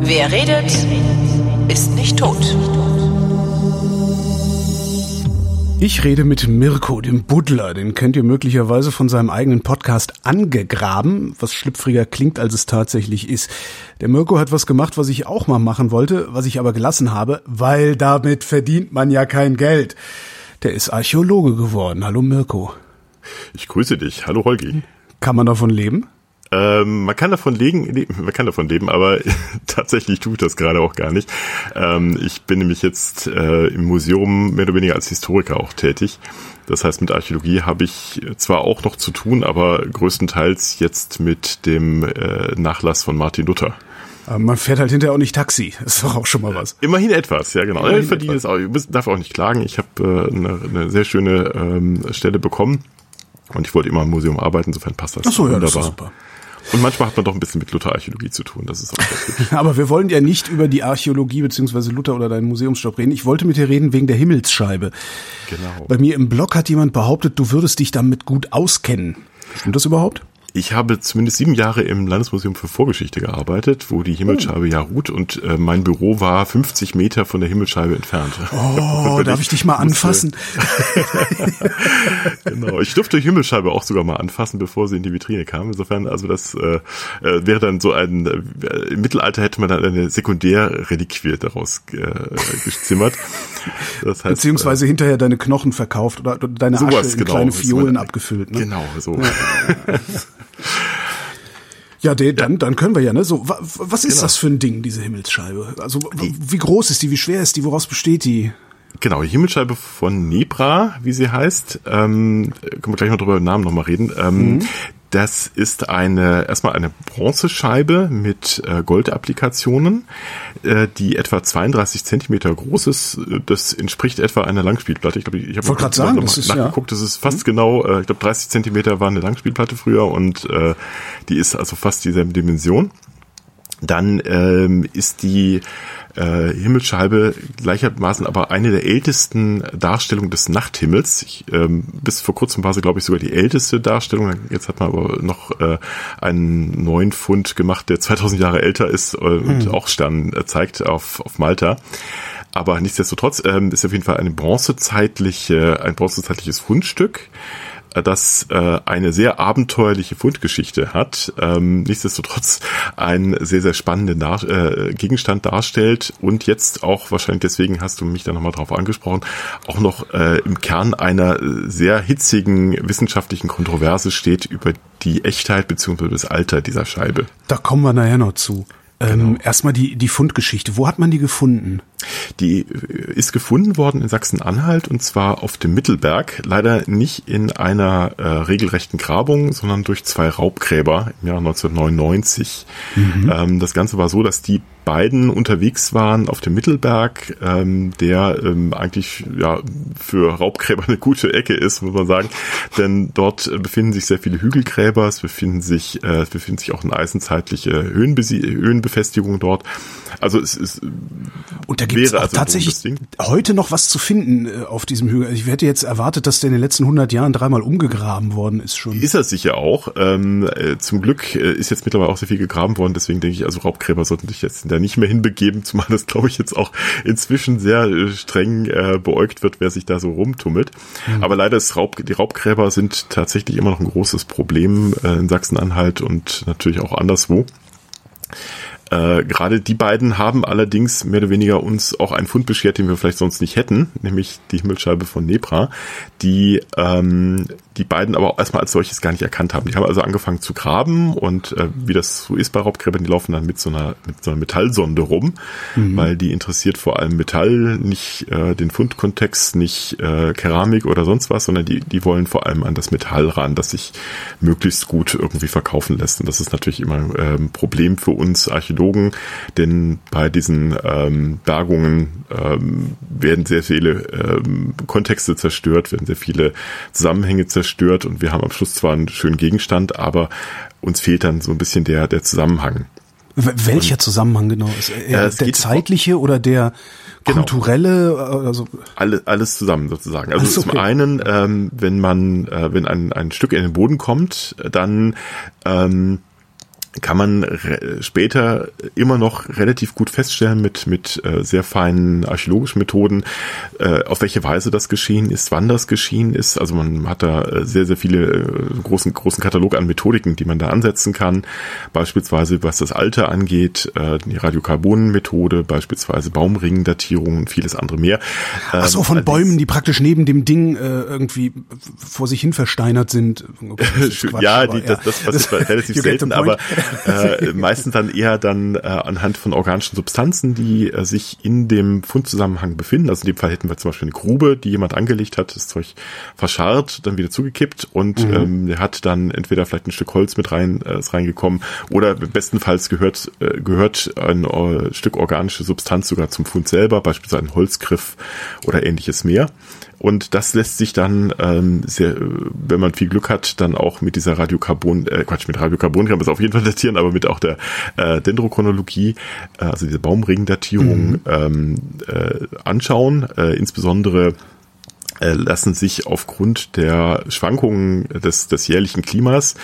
Wer redet, ist nicht tot. Ich rede mit Mirko, dem Buddler. Den kennt ihr möglicherweise von seinem eigenen Podcast Angegraben, was schlüpfriger klingt, als es tatsächlich ist. Der Mirko hat was gemacht, was ich auch mal machen wollte, was ich aber gelassen habe, weil damit verdient man ja kein Geld. Der ist Archäologe geworden. Hallo Mirko. Ich grüße dich. Hallo Holgi. Kann man davon leben? Ähm, man kann davon leben, man kann davon leben, aber tatsächlich tue ich das gerade auch gar nicht. Ähm, ich bin nämlich jetzt äh, im Museum mehr oder weniger als Historiker auch tätig. Das heißt, mit Archäologie habe ich zwar auch noch zu tun, aber größtenteils jetzt mit dem äh, Nachlass von Martin Luther. Aber man fährt halt hinterher auch nicht Taxi. Das ist doch auch schon mal was. Immerhin etwas, ja genau. Immerhin ich verdiene es auch. Ich darf auch nicht klagen. Ich habe äh, eine, eine sehr schöne ähm, Stelle bekommen und ich wollte immer im Museum arbeiten. Insofern passt das. Ach so, ja, das ist super. Und manchmal hat man doch ein bisschen mit Luther-Archäologie zu tun. Das ist auch gut. Aber wir wollen ja nicht über die Archäologie beziehungsweise Luther oder deinen Museumsjob reden. Ich wollte mit dir reden wegen der Himmelsscheibe. Genau. Bei mir im Blog hat jemand behauptet, du würdest dich damit gut auskennen. Stimmt das überhaupt? Ich habe zumindest sieben Jahre im Landesmuseum für Vorgeschichte gearbeitet, wo die Himmelsscheibe ja ruht und äh, mein Büro war 50 Meter von der Himmelsscheibe entfernt. Oh, darf ich dich mal anfassen? genau, ich durfte die Himmelsscheibe auch sogar mal anfassen, bevor sie in die Vitrine kam. Insofern, also das äh, äh wäre dann so ein, äh, im Mittelalter hätte man dann eine Sekundärreliquie daraus äh, gezimmert. Das heißt, Beziehungsweise äh, hinterher deine Knochen verkauft oder deine sowas, Asche in genau, kleine Fiolen abgefüllt. Ne? Genau, so. Ja. Ja, de, dann, dann können wir ja, ne? So, was ist genau. das für ein Ding, diese Himmelsscheibe? Also, wie groß ist die, wie schwer ist die, woraus besteht die? Genau, die Himmelsscheibe von Nebra, wie sie heißt, ähm, können wir gleich mal drüber den Namen nochmal reden. Ähm, mhm. Das ist eine erstmal eine Bronzescheibe mit äh, Goldapplikationen, äh, die etwa 32 Zentimeter groß ist. Das entspricht etwa einer Langspielplatte. Ich glaube, ich habe gerade sagen, das ist, nachgeguckt. Das ist fast mhm. genau. Äh, ich glaube, 30 Zentimeter war eine Langspielplatte früher und äh, die ist also fast dieselbe Dimension. Dann ähm, ist die äh, Himmelsscheibe gleichermaßen aber eine der ältesten Darstellungen des Nachthimmels. Ich, ähm, bis vor kurzem war sie, glaube ich, sogar die älteste Darstellung. Jetzt hat man aber noch äh, einen neuen Fund gemacht, der 2000 Jahre älter ist äh, und hm. auch Stern äh, zeigt auf, auf Malta. Aber nichtsdestotrotz ähm, ist auf jeden Fall eine bronzezeitliche, ein bronzezeitliches Fundstück das äh, eine sehr abenteuerliche Fundgeschichte hat, ähm, nichtsdestotrotz einen sehr, sehr spannenden äh, Gegenstand darstellt und jetzt auch, wahrscheinlich deswegen hast du mich da nochmal drauf angesprochen, auch noch äh, im Kern einer sehr hitzigen wissenschaftlichen Kontroverse steht über die Echtheit bzw. das Alter dieser Scheibe. Da kommen wir nachher noch zu. Ähm, genau. Erstmal die, die Fundgeschichte. Wo hat man die gefunden? Die äh, ist gefunden worden in Sachsen-Anhalt und zwar auf dem Mittelberg. Leider nicht in einer äh, regelrechten Grabung, sondern durch zwei Raubgräber im Jahr 1999. Mhm. Ähm, das Ganze war so, dass die beiden unterwegs waren auf dem Mittelberg, ähm, der ähm, eigentlich ja für Raubgräber eine gute Ecke ist, muss man sagen. Denn dort befinden sich sehr viele Hügelgräber, es befinden sich, äh, es befinden sich auch eine eisenzeitliche Höhenbesi Höhenbefestigung dort. Also es ist und da gibt es also tatsächlich heute noch was zu finden äh, auf diesem Hügel. Ich hätte jetzt erwartet, dass der in den letzten 100 Jahren dreimal umgegraben worden ist schon. Ist er sicher auch. Ähm, äh, zum Glück äh, ist jetzt mittlerweile auch sehr viel gegraben worden. Deswegen denke ich, also Raubgräber sollten sich jetzt da nicht mehr hinbegeben, zumal das, glaube ich, jetzt auch inzwischen sehr äh, streng äh, beäugt wird, wer sich da so rumtummelt. Mhm. Aber leider ist Raub, die Raubgräber sind tatsächlich immer noch ein großes Problem äh, in Sachsen-Anhalt und natürlich auch anderswo. Äh, Gerade die beiden haben allerdings mehr oder weniger uns auch einen Fund beschert, den wir vielleicht sonst nicht hätten, nämlich die Himmelscheibe von Nebra, die ähm, die beiden aber auch erstmal als solches gar nicht erkannt haben. Die haben also angefangen zu graben und äh, wie das so ist bei Raubgräbern, die laufen dann mit so einer mit so einer Metallsonde rum, mhm. weil die interessiert vor allem Metall, nicht äh, den Fundkontext, nicht äh, Keramik oder sonst was, sondern die die wollen vor allem an das Metall ran, das sich möglichst gut irgendwie verkaufen lässt. Und das ist natürlich immer ein ähm, Problem für uns Archäologen, denn bei diesen ähm, Bergungen ähm, werden sehr viele ähm, Kontexte zerstört, werden sehr viele Zusammenhänge zerstört und wir haben am Schluss zwar einen schönen Gegenstand, aber uns fehlt dann so ein bisschen der, der Zusammenhang. Welcher und, Zusammenhang genau ist? Ja, der zeitliche oder der genau. kulturelle? Also alles, alles zusammen sozusagen. Also okay. zum einen, ähm, wenn man, äh, wenn ein, ein Stück in den Boden kommt, dann ähm, kann man später immer noch relativ gut feststellen mit, mit äh, sehr feinen archäologischen Methoden, äh, auf welche Weise das geschehen ist, wann das geschehen ist. Also man hat da äh, sehr, sehr viele äh, großen, großen Katalog an Methodiken, die man da ansetzen kann. Beispielsweise was das Alter angeht, äh, die Radiokarbon-Methode, beispielsweise Baumringdatierung und vieles andere mehr. Ähm, Ach so, von Bäumen, die praktisch neben dem Ding äh, irgendwie vor sich hin versteinert sind. Quatsch, ja, die, das, das passiert relativ selten, aber äh, meistens dann eher dann äh, anhand von organischen Substanzen, die äh, sich in dem Fundzusammenhang befinden. Also in dem Fall hätten wir zum Beispiel eine Grube, die jemand angelegt hat, das Zeug verscharrt, dann wieder zugekippt und mhm. ähm, der hat dann entweder vielleicht ein Stück Holz mit rein äh, ist reingekommen oder bestenfalls gehört äh, gehört ein äh, Stück organische Substanz sogar zum Fund selber, beispielsweise ein Holzgriff oder ähnliches mehr. Und das lässt sich dann, ähm, sehr, wenn man viel Glück hat, dann auch mit dieser Radiokarbon, äh, Quatsch, mit Radiokarbon kann man es auf jeden Fall datieren, aber mit auch der äh, Dendrochronologie, äh, also diese Baumringdatierung mhm. ähm, äh, anschauen. Äh, insbesondere äh, lassen sich aufgrund der Schwankungen des, des jährlichen Klimas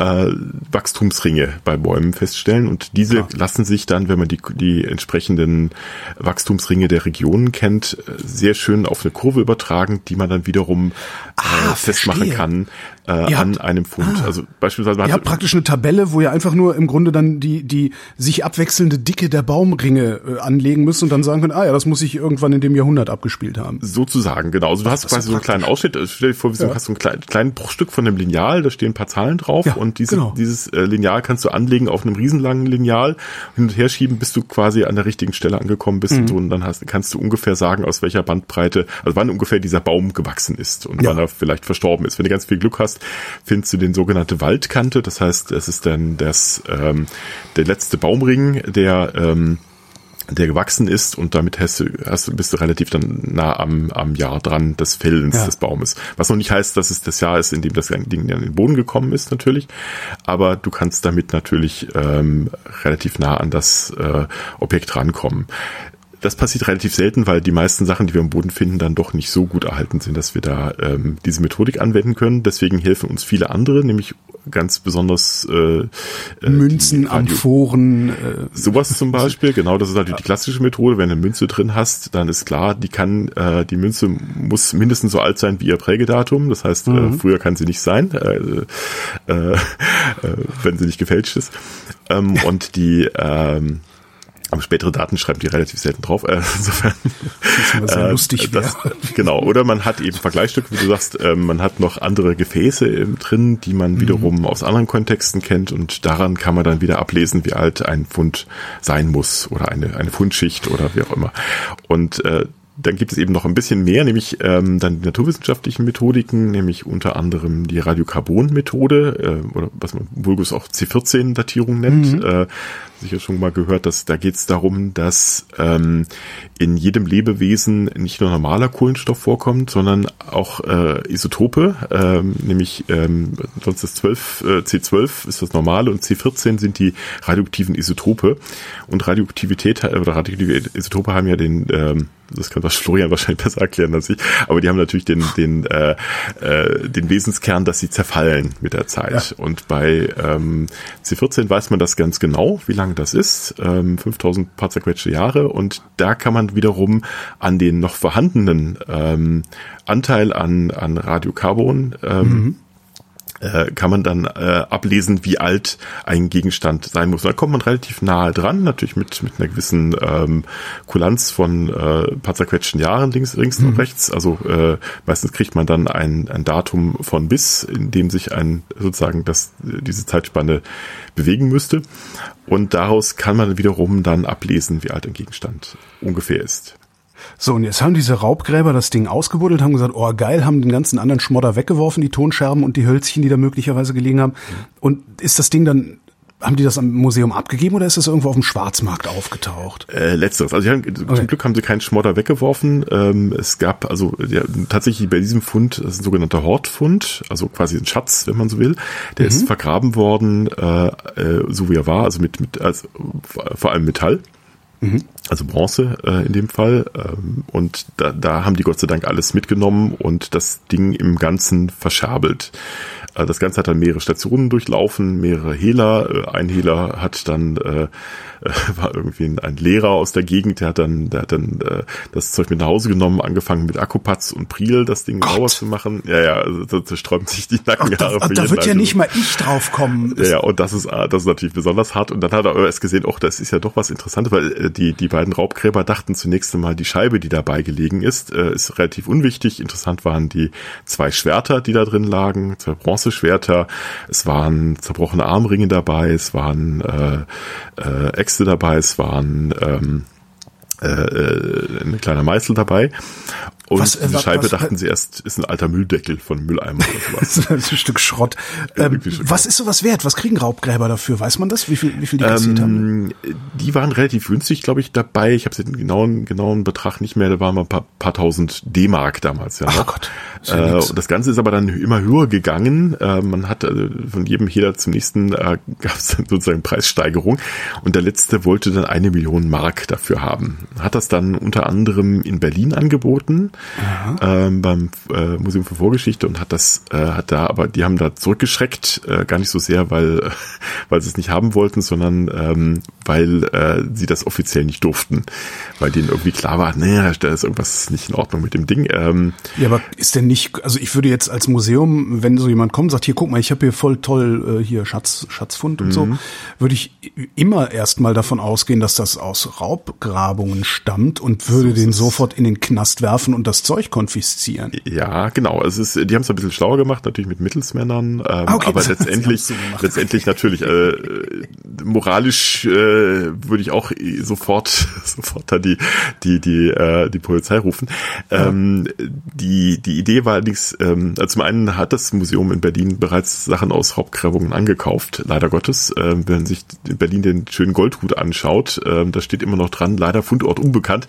äh, Wachstumsringe bei Bäumen feststellen und diese Klar. lassen sich dann, wenn man die, die entsprechenden Wachstumsringe der Regionen kennt, sehr schön auf eine Kurve übertragen, die man dann wiederum äh, ah, festmachen verstehe. kann äh, an einem Fund. Ah, also beispielsweise ihr habt praktisch eine Tabelle, wo ihr einfach nur im Grunde dann die die sich abwechselnde Dicke der Baumringe äh, anlegen müsst und dann sagen könnt, ah ja, das muss sich irgendwann in dem Jahrhundert abgespielt haben. Sozusagen, genau. Also du hast quasi so einen kleinen Ausschnitt. Stell dir vor, du ja. hast so ein klein, kleinen Bruchstück von einem Lineal, da stehen ein paar Zahlen drauf ja. und und diese, genau. dieses äh, Lineal kannst du anlegen auf einem riesenlangen Lineal, hin und her schieben, bis du quasi an der richtigen Stelle angekommen bist mhm. und, so, und dann hast, kannst du ungefähr sagen, aus welcher Bandbreite, also wann ungefähr dieser Baum gewachsen ist und ja. wann er vielleicht verstorben ist. Wenn du ganz viel Glück hast, findest du den sogenannte Waldkante, das heißt, es ist dann das ähm, der letzte Baumring, der ähm, der gewachsen ist und damit hast du, hast du, bist du relativ dann nah am, am Jahr dran des Fällens ja. des Baumes. Was noch nicht heißt, dass es das Jahr ist, in dem das Ding an den Boden gekommen ist, natürlich. Aber du kannst damit natürlich ähm, relativ nah an das äh, Objekt rankommen das passiert relativ selten, weil die meisten Sachen, die wir im Boden finden, dann doch nicht so gut erhalten sind, dass wir da ähm, diese Methodik anwenden können. Deswegen helfen uns viele andere, nämlich ganz besonders äh, äh Münzen, Amphoren. Äh, sowas zum Beispiel, genau, das ist halt die klassische Methode. Wenn du eine Münze drin hast, dann ist klar, die kann, äh, die Münze muss mindestens so alt sein wie ihr Prägedatum. Das heißt, äh, mhm. äh, früher kann sie nicht sein, äh, äh, äh, wenn sie nicht gefälscht ist. Ähm, und die ähm, aber spätere Daten schreibt die relativ selten drauf. Äh, insofern. Das ist sehr äh, lustig das, Genau. Oder man hat eben Vergleichsstücke, wie du sagst, äh, man hat noch andere Gefäße drin, die man mhm. wiederum aus anderen Kontexten kennt und daran kann man dann wieder ablesen, wie alt ein Fund sein muss oder eine, eine Fundschicht oder wie auch immer. Und äh, dann gibt es eben noch ein bisschen mehr, nämlich ähm, dann die naturwissenschaftlichen Methodiken, nämlich unter anderem die Radiokarbon-Methode äh, oder was man Vulgus auch C14-Datierung nennt. Mhm. Äh, sicher schon mal gehört, dass da geht es darum, dass ähm, in jedem Lebewesen nicht nur normaler Kohlenstoff vorkommt, sondern auch äh, Isotope, ähm, nämlich ähm, sonst ist 12, äh, C12 ist das normale und C14 sind die radioaktiven Isotope. Und Radioaktivität oder radioaktive Isotope haben ja den ähm, das kann das Florian wahrscheinlich besser erklären als ich, aber die haben natürlich den, den, äh, äh, den Wesenskern, dass sie zerfallen mit der Zeit. Ja. Und bei ähm, C14 weiß man das ganz genau, wie lange das ist, ähm, 5000 paar zerquetschte Jahre und da kann man wiederum an den noch vorhandenen ähm, Anteil an, an Radiokarbon ähm, mhm äh, kann man dann äh, ablesen, wie alt ein Gegenstand sein muss. Da kommt man relativ nahe dran, natürlich mit, mit einer gewissen ähm, Kulanz von äh, paar zerquetschten Jahren links, links mhm. und rechts. Also äh, meistens kriegt man dann ein, ein Datum von bis, in dem sich ein sozusagen das, diese Zeitspanne bewegen müsste. Und daraus kann man wiederum dann ablesen, wie alt ein Gegenstand ungefähr ist. So, und jetzt haben diese Raubgräber das Ding ausgebuddelt, haben gesagt, oh geil, haben den ganzen anderen Schmodder weggeworfen, die Tonscherben und die Hölzchen, die da möglicherweise gelegen haben. Und ist das Ding dann haben die das am Museum abgegeben oder ist das irgendwo auf dem Schwarzmarkt aufgetaucht? Äh, letzteres. Also haben, okay. zum Glück haben sie keinen Schmodder weggeworfen. Ähm, es gab also ja, tatsächlich bei diesem Fund, das ist ein sogenannter Hortfund, also quasi ein Schatz, wenn man so will. Der mhm. ist vergraben worden, äh, äh, so wie er war, also mit, mit also, vor allem Metall. Mhm. Also Bronze äh, in dem Fall. Ähm, und da, da haben die Gott sei Dank alles mitgenommen und das Ding im Ganzen verscherbelt. Äh, das Ganze hat dann mehrere Stationen durchlaufen, mehrere Hehler. Äh, ein Hehler hat dann äh, war irgendwie ein, ein, Lehrer aus der Gegend, der hat dann, der hat dann äh, das Zeug mit nach Hause genommen, angefangen mit Akkupatz und Priel das Ding sauber zu machen. Ja, ja, also da, da sträuben sich die Nackenhaare. Ach, da, da wird ja nicht mal ich drauf kommen. Ja, ja, und das ist, das ist natürlich besonders hart. Und dann hat er erst gesehen, oh, das ist ja doch was Interessantes, weil äh, die, die beiden Raubgräber dachten zunächst einmal, die Scheibe, die dabei gelegen ist, äh, ist relativ unwichtig. Interessant waren die zwei Schwerter, die da drin lagen, zwei Bronzeschwerter. Es waren zerbrochene Armringe dabei, es waren äh, äh, Äxte dabei, es waren ähm, äh, äh, ein kleiner Meißel dabei. Und was, äh, diese Scheibe was, dachten sie erst, ist ein alter Mülldeckel von Mülleimer oder sowas. ein Stück Schrott. Ähm, was ist sowas wert? Was kriegen Raubgräber dafür? Weiß man das? Wie viel, wie viel die kassiert ähm, haben? Die waren relativ günstig, glaube ich, dabei. Ich habe den genauen, genauen Betrag nicht mehr. Da waren mal ein paar, paar tausend D-Mark damals. Ja, Ach Gott. Ja äh, und das Ganze ist aber dann immer höher gegangen. Äh, man hat äh, von jedem Heder zum nächsten äh, gab es sozusagen Preissteigerung. Und der letzte wollte dann eine Million Mark dafür haben. Hat das dann unter anderem in Berlin angeboten ähm, beim äh, Museum für Vorgeschichte und hat das, äh, hat da, aber die haben da zurückgeschreckt, äh, gar nicht so sehr, weil, weil sie es nicht haben wollten, sondern ähm, weil äh, sie das offiziell nicht durften, weil denen irgendwie klar war, naja, da ist irgendwas nicht in Ordnung mit dem Ding. Ähm, ja, aber ist denn nicht, also ich würde jetzt als Museum, wenn so jemand kommt, sagt, hier guck mal, ich habe hier voll toll äh, hier Schatz, Schatzfund und mhm. so, würde ich immer erstmal davon ausgehen, dass das aus Raubgrabungen stammt und würde so den sofort in den Knast werfen und das Zeug konfiszieren. Ja, genau. Es ist, die haben es ein bisschen schlauer gemacht, natürlich mit Mittelsmännern, ähm, ah, okay, aber letztendlich, so letztendlich natürlich äh, moralisch äh, würde ich auch sofort sofort da die die die äh, die Polizei rufen. Ähm, die die Idee war allerdings, ähm, also zum einen hat das Museum in Berlin bereits Sachen aus Raubgräbungen angekauft, leider Gottes. Ähm, wenn sich in Berlin den schönen Goldhut anschaut, ähm, da steht immer noch dran, leider Fundort unbekannt,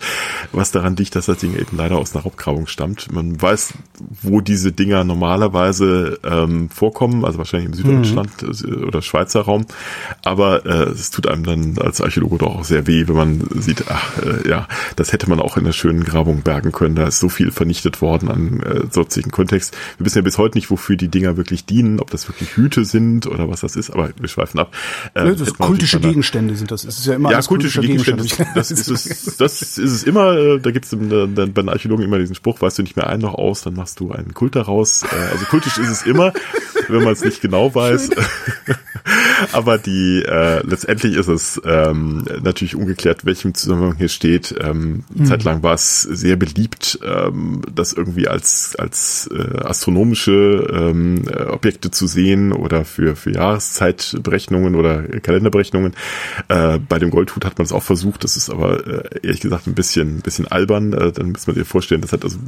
was daran liegt, dass das Ding eben leider aus einer Raubgrabung stammt. Man weiß, wo diese Dinger normalerweise ähm, vorkommen, also wahrscheinlich im Süddeutschland mhm. oder Schweizer Raum. Aber äh, es tut einem dann als Archäologe doch auch sehr weh, wenn man sieht, ach äh, ja, das hätte man auch in einer schönen Grabung bergen können. Da ist so viel vernichtet worden an äh, sonstigen Kontext. Wir wissen ja bis heute nicht, wofür die Dinger wirklich dienen, ob das wirklich Hüte sind oder was das ist, aber wir schweifen ab. Äh, ne, das kultische Gegenstände sind das. Es ist ja immer ja, kultische, kultische Gegenstände. Das, das, ist das ist es immer. Äh, da gibt es bei den Archäologen immer diesen Spruch, weißt du nicht mehr ein noch aus, dann machst du einen Kult daraus. Äh, also kultisch ist es immer, wenn man es nicht genau weiß. Aber die äh, letztendlich ist es ähm, natürlich ungeklärt, welchem Zusammenhang hier steht. Ähm, mhm. Zeitlang war es sehr beliebt, ähm, das irgendwie als als äh, astronomische ähm, Objekte zu sehen oder für für Jahreszeitberechnungen oder Kalenderberechnungen. Äh, bei dem Goldhut hat man es auch versucht. Das ist aber äh, ehrlich gesagt ein bisschen ein bisschen albern. Äh, dann muss man sich vorstellen, das hat also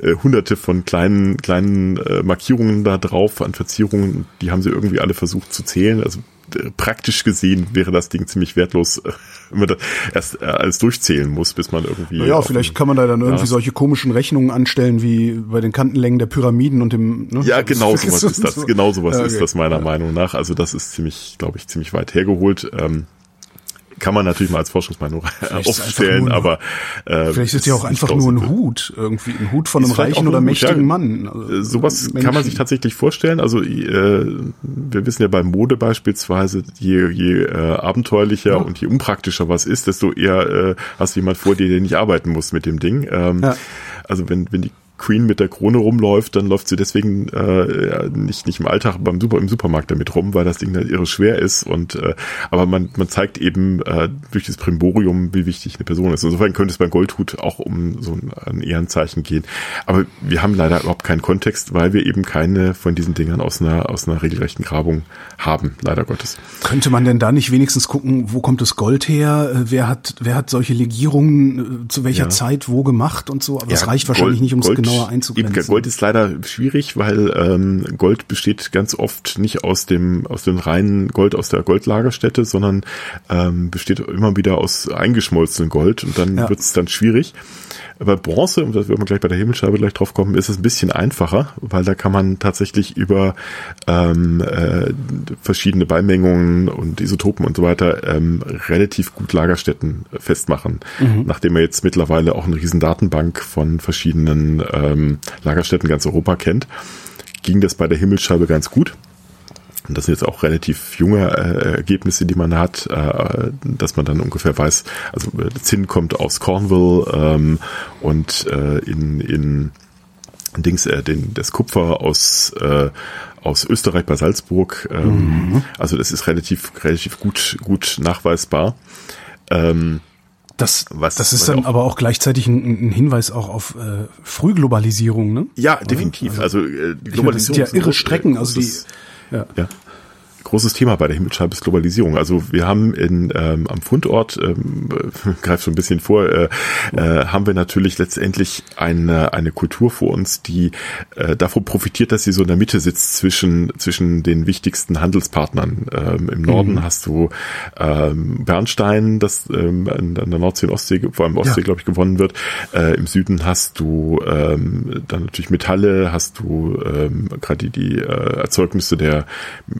äh, hunderte von kleinen kleinen äh, Markierungen da drauf an Verzierungen. Die haben sie irgendwie alle versucht zu zählen. Also äh, praktisch gesehen wäre das Ding ziemlich wertlos, wenn man da erst äh, alles durchzählen muss, bis man irgendwie. Ja, vielleicht kann man da dann irgendwie ja. solche komischen Rechnungen anstellen wie bei den Kantenlängen der Pyramiden und dem. Ne? Ja, genau sowas ist das. Genau sowas ja, okay. ist das meiner ja. Meinung nach. Also das ist ziemlich, glaube ich, ziemlich weit hergeholt. Ähm, kann man natürlich mal als Forschungsmeinung aufstellen, aber äh, vielleicht ist ja auch einfach nur ein Hut, irgendwie ein Hut von einem reichen oder mächtigen ja, Mann. Also äh, sowas Menschen. kann man sich tatsächlich vorstellen. Also äh, wir wissen ja bei Mode beispielsweise, je, je äh, abenteuerlicher ja. und je unpraktischer was ist, desto eher äh, hast du jemand vor dir, der nicht arbeiten muss mit dem Ding. Ähm, ja. Also wenn, wenn die Queen mit der Krone rumläuft, dann läuft sie deswegen äh, nicht nicht im Alltag beim Super im Supermarkt damit rum, weil das Ding halt irre schwer ist und äh, aber man man zeigt eben äh, durch das Primborium, wie wichtig eine Person ist. Insofern könnte es beim Goldhut auch um so ein, ein Ehrenzeichen gehen. Aber wir haben leider überhaupt keinen Kontext, weil wir eben keine von diesen Dingern aus einer aus einer regelrechten Grabung haben, leider Gottes. Könnte man denn da nicht wenigstens gucken, wo kommt das Gold her? Äh, wer hat wer hat solche Legierungen äh, zu welcher ja. Zeit wo gemacht und so? Aber ja, das reicht wahrscheinlich Gold, nicht ums Gold genauer einzugrenzen. Eben, Gold ist leider schwierig, weil ähm, Gold besteht ganz oft nicht aus dem aus dem reinen Gold aus der Goldlagerstätte, sondern ähm, besteht immer wieder aus eingeschmolzenem Gold und dann ja. wird es dann schwierig. Bei Bronze, und das wird man gleich bei der Himmelscheibe gleich drauf kommen, ist es ein bisschen einfacher, weil da kann man tatsächlich über ähm, äh, verschiedene Beimengungen und Isotopen und so weiter ähm, relativ gut Lagerstätten festmachen. Mhm. Nachdem man jetzt mittlerweile auch eine riesen Datenbank von verschiedenen ähm, Lagerstätten ganz Europa kennt, ging das bei der Himmelscheibe ganz gut. Und das sind jetzt auch relativ junge äh, Ergebnisse, die man hat, äh, dass man dann ungefähr weiß, also äh, Zinn kommt aus Cornwall ähm, und äh, in, in Dings, äh, den, das Kupfer aus, äh, aus Österreich bei Salzburg. Ähm, mhm. Also das ist relativ, relativ gut, gut nachweisbar. Ähm, das, was, das ist dann auch, aber auch gleichzeitig ein, ein Hinweis auch auf äh, Frühglobalisierung, ne? Ja, definitiv. Also, also äh, die Globalisierung meine, das sind ja irre Strecken, also die ja. ja großes Thema bei der Himmelscheibe ist Globalisierung. Also wir haben in, ähm, am Fundort, ähm, greift so ein bisschen vor, äh, äh, haben wir natürlich letztendlich eine, eine Kultur vor uns, die äh, davon profitiert, dass sie so in der Mitte sitzt zwischen, zwischen den wichtigsten Handelspartnern. Ähm, Im Norden mhm. hast du ähm, Bernstein, das ähm, an der Nordsee und Ostsee, vor allem Ostsee, ja. glaube ich, gewonnen wird. Äh, Im Süden hast du ähm, dann natürlich Metalle, hast du ähm, gerade die, die äh, Erzeugnisse der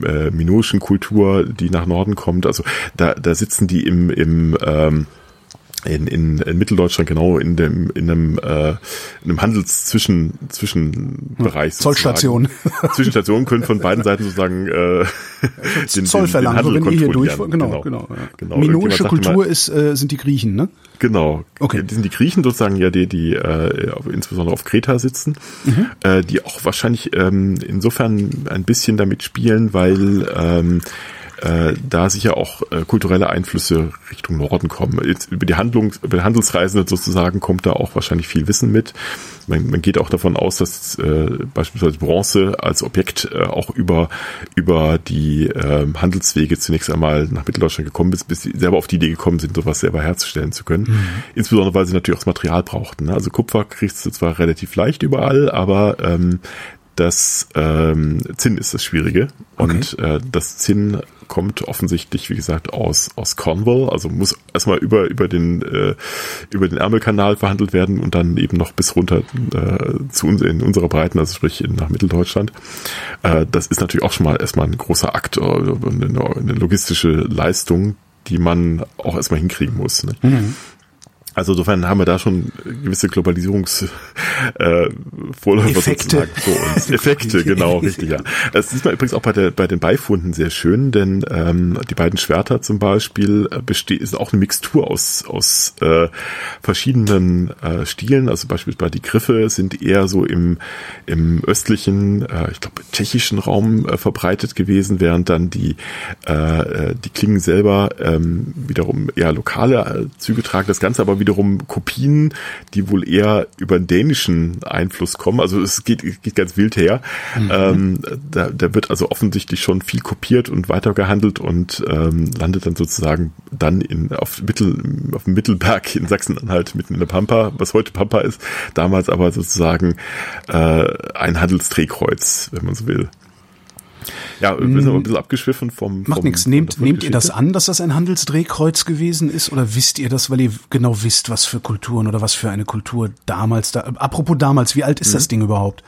äh, Minuten minoischen Kultur, die nach Norden kommt. Also da, da sitzen die im, im ähm, in, in, in Mitteldeutschland genau in dem in einem äh, in einem Handels zwischen Zwischenbereich Zollstation Zwischenstationen können von beiden Seiten sozusagen äh, den, Zoll verlangen, den, den wenn ihr hier durch genau genau, genau, ja. genau. minoische Kultur mal, ist äh, sind die Griechen ne genau okay die sind die Griechen sozusagen ja die die äh, insbesondere auf Kreta sitzen mhm. äh, die auch wahrscheinlich ähm, insofern ein bisschen damit spielen weil ähm, äh, da sicher auch äh, kulturelle Einflüsse Richtung Norden kommen. Jetzt über die Handlung, über die Handelsreisenden sozusagen kommt da auch wahrscheinlich viel Wissen mit. Man, man geht auch davon aus, dass äh, beispielsweise Bronze als Objekt äh, auch über über die äh, Handelswege zunächst einmal nach Mitteldeutschland gekommen ist, bis sie selber auf die Idee gekommen sind, sowas selber herzustellen zu können. Mhm. Insbesondere, weil sie natürlich auch das Material brauchten. Ne? Also Kupfer kriegst du zwar relativ leicht überall, aber ähm, das ähm, Zinn ist das Schwierige. Okay. Und äh, das Zinn kommt offensichtlich, wie gesagt, aus, aus Cornwall, also muss erstmal über, über den, äh, über den Ärmelkanal verhandelt werden und dann eben noch bis runter äh, zu uns in unserer Breiten, also sprich in, nach Mitteldeutschland. Äh, das ist natürlich auch schon mal erstmal ein großer Akt, äh, eine, eine logistische Leistung, die man auch erstmal hinkriegen muss. Ne? Mhm. Also insofern haben wir da schon gewisse Globalisierungsvorläufer äh, sozusagen vor uns. Effekte, genau, richtig, ja. Das sieht man übrigens auch bei, der, bei den Beifunden sehr schön, denn ähm, die beiden Schwerter zum Beispiel äh, besteht, ist auch eine Mixtur aus, aus äh, verschiedenen äh, Stilen. Also beispielsweise die Griffe sind eher so im, im östlichen, äh, ich glaube, tschechischen Raum äh, verbreitet gewesen, während dann die, äh, äh die Klingen selber ähm, wiederum eher lokale äh, Züge tragen. Das Ganze aber wieder wiederum Kopien, die wohl eher über den dänischen Einfluss kommen. Also es geht, geht ganz wild her. Mhm. Ähm, da, da wird also offensichtlich schon viel kopiert und weitergehandelt und ähm, landet dann sozusagen dann in, auf, Mittel, auf dem Mittelberg in Sachsen-Anhalt mitten in der Pampa, was heute Pampa ist, damals aber sozusagen äh, ein Handelsdrehkreuz, wenn man so will. Ja, wir sind aber ein bisschen abgeschwiffen vom. Macht nichts. Nehmt, nehmt ihr das an, dass das ein Handelsdrehkreuz gewesen ist? Oder wisst ihr das, weil ihr genau wisst, was für Kulturen oder was für eine Kultur damals da. Apropos damals, wie alt ist mhm. das Ding überhaupt?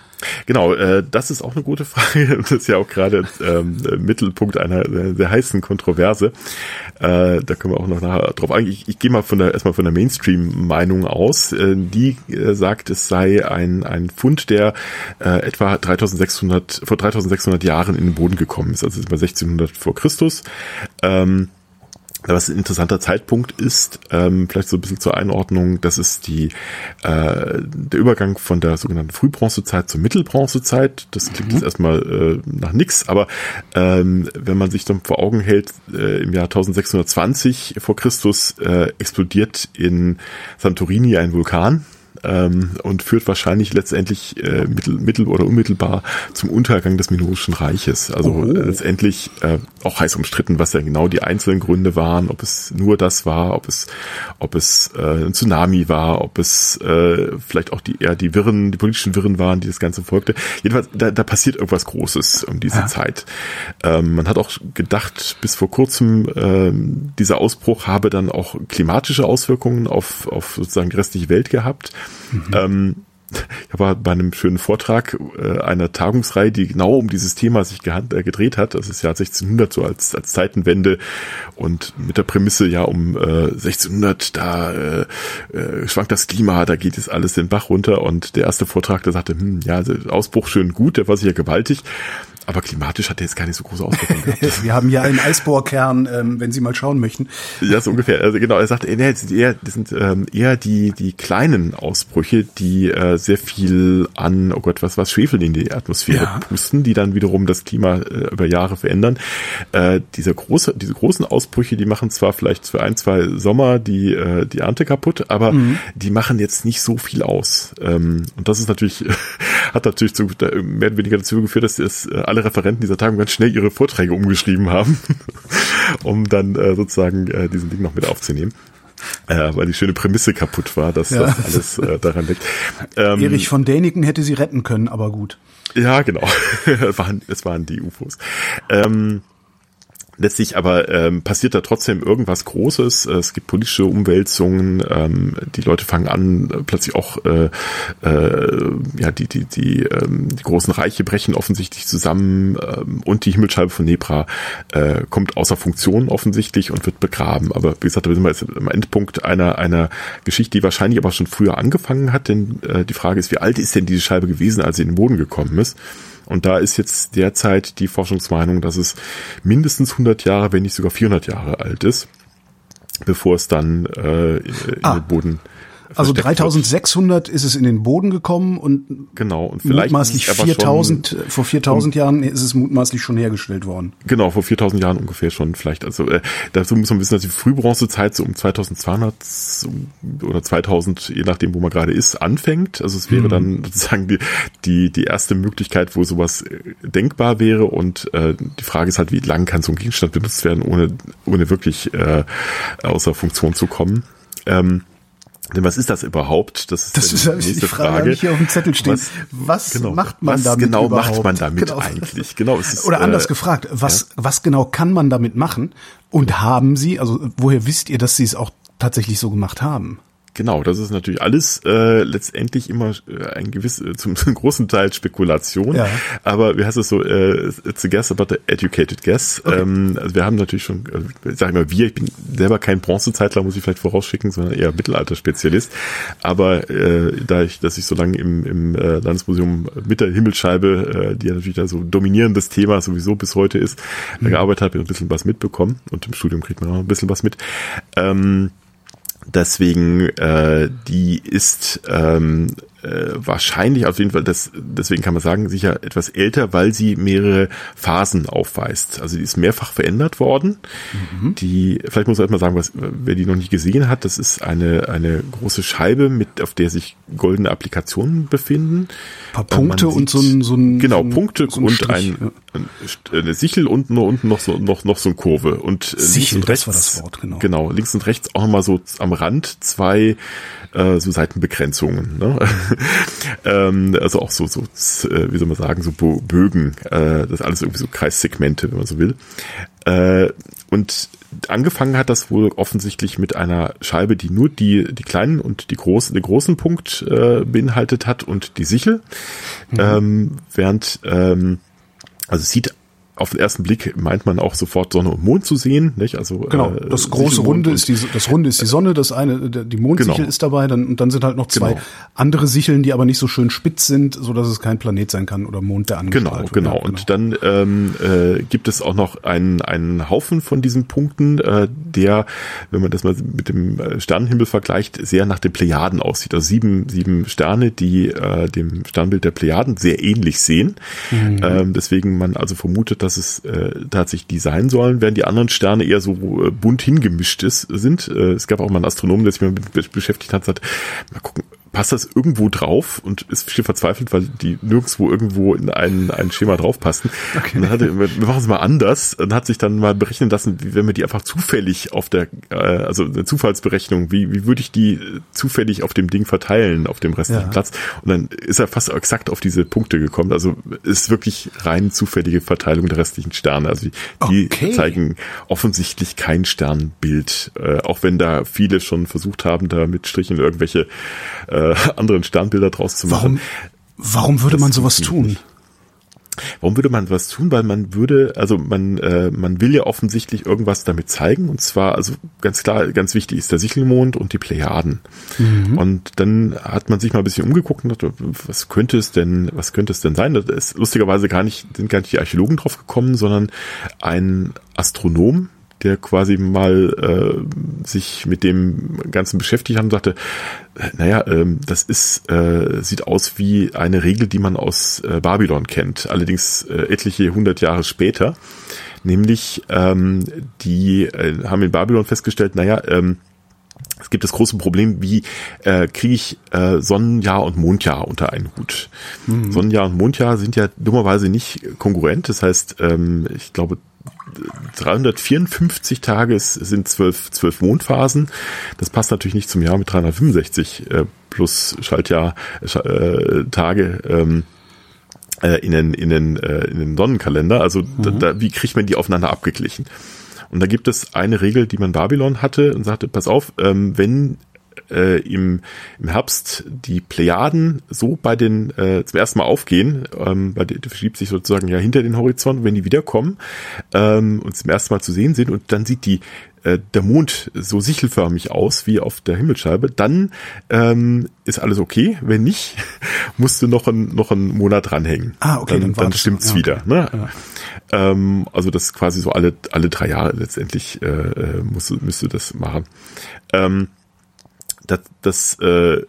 Genau, äh, das ist auch eine gute Frage. Das ist ja auch gerade ähm, Mittelpunkt einer sehr, sehr heißen Kontroverse. Äh, da können wir auch noch nachher drauf eingehen. Ich, ich gehe mal von der erstmal von der Mainstream-Meinung aus. Äh, die äh, sagt, es sei ein ein Fund, der äh, etwa 3600 vor 3600 Jahren in den Boden gekommen ist. Also bei 1600 vor Christus. Ähm, was ein interessanter Zeitpunkt ist, ähm, vielleicht so ein bisschen zur Einordnung, das ist die äh, der Übergang von der sogenannten Frühbronzezeit zur Mittelbronzezeit. Das klingt mhm. jetzt erstmal äh, nach nix, aber ähm, wenn man sich dann vor Augen hält, äh, im Jahr 1620 vor Christus äh, explodiert in Santorini ein Vulkan ähm, und führt wahrscheinlich letztendlich äh, mittel, mittel oder unmittelbar zum Untergang des Minorischen Reiches. Also oh. letztendlich äh, auch heiß umstritten, was ja genau die einzelnen Gründe waren, ob es nur das war, ob es, ob es äh, ein Tsunami war, ob es äh, vielleicht auch die eher die Wirren, die politischen Wirren waren, die das Ganze folgte. Jedenfalls, da, da passiert irgendwas Großes um diese ja. Zeit. Ähm, man hat auch gedacht, bis vor kurzem ähm, dieser Ausbruch habe dann auch klimatische Auswirkungen auf, auf sozusagen die restliche Welt gehabt. Mhm. Ähm, ich war bei einem schönen Vortrag äh, einer Tagungsreihe, die genau um dieses Thema sich äh, gedreht hat. Das ist Jahr 1600 so als, als Zeitenwende und mit der Prämisse, ja, um äh, 1600, da äh, äh, schwankt das Klima, da geht jetzt alles den Bach runter und der erste Vortrag, der sagte, hm, ja, Ausbruch schön gut, der war sicher gewaltig, aber klimatisch hat er jetzt gar nicht so große Auswirkungen gehabt. Wir haben ja einen Eisbohrkern, ähm, wenn Sie mal schauen möchten. Ja, so ungefähr. Also genau, er sagt, nee, das sind eher, das sind ähm, eher die die kleinen Ausbrüche, die äh, sehr viel an, oh Gott, was was Schwefel in die Atmosphäre ja. pusten, die dann wiederum das Klima äh, über Jahre verändern. Äh, diese große, diese großen Ausbrüche, die machen zwar vielleicht für ein zwei Sommer die äh, die Ernte kaputt, aber mhm. die machen jetzt nicht so viel aus. Ähm, und das ist natürlich hat natürlich zu, mehr oder weniger dazu geführt, dass es äh, alle Referenten dieser Tagung ganz schnell ihre Vorträge umgeschrieben haben, um dann äh, sozusagen äh, diesen Ding noch mit aufzunehmen. Äh, weil die schöne Prämisse kaputt war, dass ja. das alles äh, daran liegt. Ähm, Erich von Däniken hätte sie retten können, aber gut. Ja, genau. es, waren, es waren die UFOs. Ähm, Letztlich aber ähm, passiert da trotzdem irgendwas Großes. Es gibt politische Umwälzungen. Ähm, die Leute fangen an, äh, plötzlich auch äh, äh, ja die die die, ähm, die großen Reiche brechen offensichtlich zusammen ähm, und die Himmelsscheibe von Nebra äh, kommt außer Funktion offensichtlich und wird begraben. Aber wie gesagt, da sind wir jetzt am Endpunkt einer einer Geschichte, die wahrscheinlich aber schon früher angefangen hat. Denn äh, die Frage ist, wie alt ist denn diese Scheibe gewesen, als sie in den Boden gekommen ist? Und da ist jetzt derzeit die Forschungsmeinung, dass es mindestens 100 Jahre, wenn nicht sogar 400 Jahre alt ist, bevor es dann äh, in, ah. den Boden also 3600 wird. ist es in den Boden gekommen und genau und vielleicht mutmaßlich 4000 vor 4000 Jahren ist es mutmaßlich schon hergestellt worden. Genau, vor 4000 Jahren ungefähr schon vielleicht. Also äh, dazu muss man wissen, dass die Frühbronzezeit so um 2200 oder 2000, je nachdem, wo man gerade ist, anfängt. Also es wäre mhm. dann sozusagen die, die die erste Möglichkeit, wo sowas äh, denkbar wäre und äh, die Frage ist halt, wie lang kann so ein Gegenstand benutzt werden, ohne ohne wirklich äh, außer Funktion zu kommen. Ähm, denn was ist das überhaupt? Das ist, das ist die, die Frage, Frage. Die hier auf dem Zettel steht. Was, was genau, macht man was damit genau überhaupt? macht man damit genau. eigentlich? Genau, es ist, Oder anders äh, gefragt, was, ja? was genau kann man damit machen? Und haben Sie, also woher wisst ihr, dass Sie es auch tatsächlich so gemacht haben? Genau, das ist natürlich alles äh, letztendlich immer äh, ein gewiss, äh, zum, zum großen Teil Spekulation. Ja. Aber wie heißt es so, äh, it's a guess about the educated guess. Okay. Ähm, also wir haben natürlich schon, äh, sag ich mal, wir, ich bin selber kein Bronzezeitler, muss ich vielleicht vorausschicken, sondern eher Mittelalterspezialist. Aber äh, da ich, dass ich so lange im, im äh, Landesmuseum mit der Himmelsscheibe, äh, die ja natürlich da so dominierendes Thema sowieso bis heute ist, mhm. gearbeitet habe, ein bisschen was mitbekommen und im Studium kriegt man auch ein bisschen was mit. Ähm, Deswegen, äh, die ist ähm, äh, wahrscheinlich auf jeden Fall, das, deswegen kann man sagen, sicher etwas älter, weil sie mehrere Phasen aufweist. Also die ist mehrfach verändert worden. Mhm. Die, vielleicht muss man erstmal sagen, was, wer die noch nicht gesehen hat, das ist eine, eine große Scheibe, mit, auf der sich goldene Applikationen befinden. Ein paar Punkte sieht, und so ein, so ein Genau, Punkte so ein und Strich, ein, ja. eine Sichel und nur unten noch so, noch, noch so ein Kurve. Und äh, Sichel, links und rechts, das war das Wort, genau. Genau, links und rechts auch nochmal so am Rand zwei äh, so Seitenbegrenzungen. Ne? ähm, also auch so, so, äh, wie soll man sagen, so Bögen. Äh, das alles irgendwie so Kreissegmente, wenn man so will. Äh, und angefangen hat das wohl offensichtlich mit einer Scheibe, die nur die, die kleinen und die großen, den großen Punkt äh, beinhaltet hat und die Sichel. Mhm. Ähm, während ähm, also sieht auf den ersten Blick meint man auch sofort Sonne und Mond zu sehen, nicht? Also genau, äh, das große Runde ist die das Runde ist die Sonne, das eine die Mondsichel genau. ist dabei, dann und dann sind halt noch zwei genau. andere Sicheln, die aber nicht so schön spitz sind, so dass es kein Planet sein kann oder Mond der angestrahlt Genau, genau. Und genau. dann ähm, äh, gibt es auch noch einen einen Haufen von diesen Punkten, äh, der, wenn man das mal mit dem äh, Sternenhimmel vergleicht, sehr nach den Plejaden aussieht. Also sieben sieben Sterne, die äh, dem Sternbild der Plejaden sehr ähnlich sehen. Mhm. Ähm, deswegen man also vermutet, dass dass es äh, tatsächlich die sein sollen, während die anderen Sterne eher so äh, bunt hingemischt ist, sind. Äh, es gab auch mal einen Astronomen, der sich mal mit beschäftigt hat, sagt, mal gucken, passt das irgendwo drauf und ist viel verzweifelt, weil die nirgendwo irgendwo in ein, ein Schema draufpassen. Okay. Und dann hatte, wir machen es mal anders und hat sich dann mal berechnen lassen, wie wenn wir die einfach zufällig auf der, äh, also eine Zufallsberechnung, wie, wie würde ich die zufällig auf dem Ding verteilen, auf dem restlichen ja. Platz. Und dann ist er fast exakt auf diese Punkte gekommen. Also ist wirklich rein zufällige Verteilung der restlichen Sterne. Also die, die okay. zeigen offensichtlich kein Sternbild, äh, auch wenn da viele schon versucht haben, da mit Strichen irgendwelche äh, anderen Sternbilder draus zu machen. Warum, warum würde das man sowas tun? Warum würde man was tun? Weil man würde, also man, äh, man will ja offensichtlich irgendwas damit zeigen. Und zwar, also ganz klar, ganz wichtig ist der Sichelmond und die Plejaden. Mhm. Und dann hat man sich mal ein bisschen umgeguckt und dachte, was könnte es denn, was könnte es denn sein? Da ist lustigerweise gar nicht, sind gar nicht die Archäologen drauf gekommen, sondern ein Astronom, der quasi mal äh, sich mit dem Ganzen beschäftigt hat und sagte, naja, ähm, das ist, äh, sieht aus wie eine Regel, die man aus äh, Babylon kennt, allerdings äh, etliche hundert Jahre später. Nämlich, ähm, die äh, haben in Babylon festgestellt, naja, ähm, es gibt das große Problem, wie äh, kriege ich äh, Sonnenjahr und Mondjahr unter einen Hut. Mhm. Sonnenjahr und Mondjahr sind ja dummerweise nicht konkurrent. Das heißt, ähm, ich glaube, 354 Tage sind zwölf, zwölf Mondphasen. Das passt natürlich nicht zum Jahr mit 365 äh, plus Schaltjahr äh, Tage. Ähm, äh, in den, in den, äh, in den Sonnenkalender. Also mhm. da, da, wie kriegt man die aufeinander abgeglichen? Und da gibt es eine Regel, die man Babylon hatte und sagte, pass auf, ähm, wenn äh, im, im Herbst die Plejaden so bei den äh, zum ersten Mal aufgehen, ähm, weil die, die verschiebt sich sozusagen ja hinter den Horizont, wenn die wiederkommen ähm, und zum ersten Mal zu sehen sind und dann sieht die äh, der Mond so sichelförmig aus wie auf der Himmelsscheibe, dann ähm, ist alles okay. Wenn nicht, musst du noch ein, noch einen Monat dranhängen. Ah, okay, dann, dann, dann stimmt's ja, okay. wieder. Ne? Ja. Ähm, also das quasi so alle alle drei Jahre letztendlich äh, äh musst, müsste das machen. Ähm, das, das äh,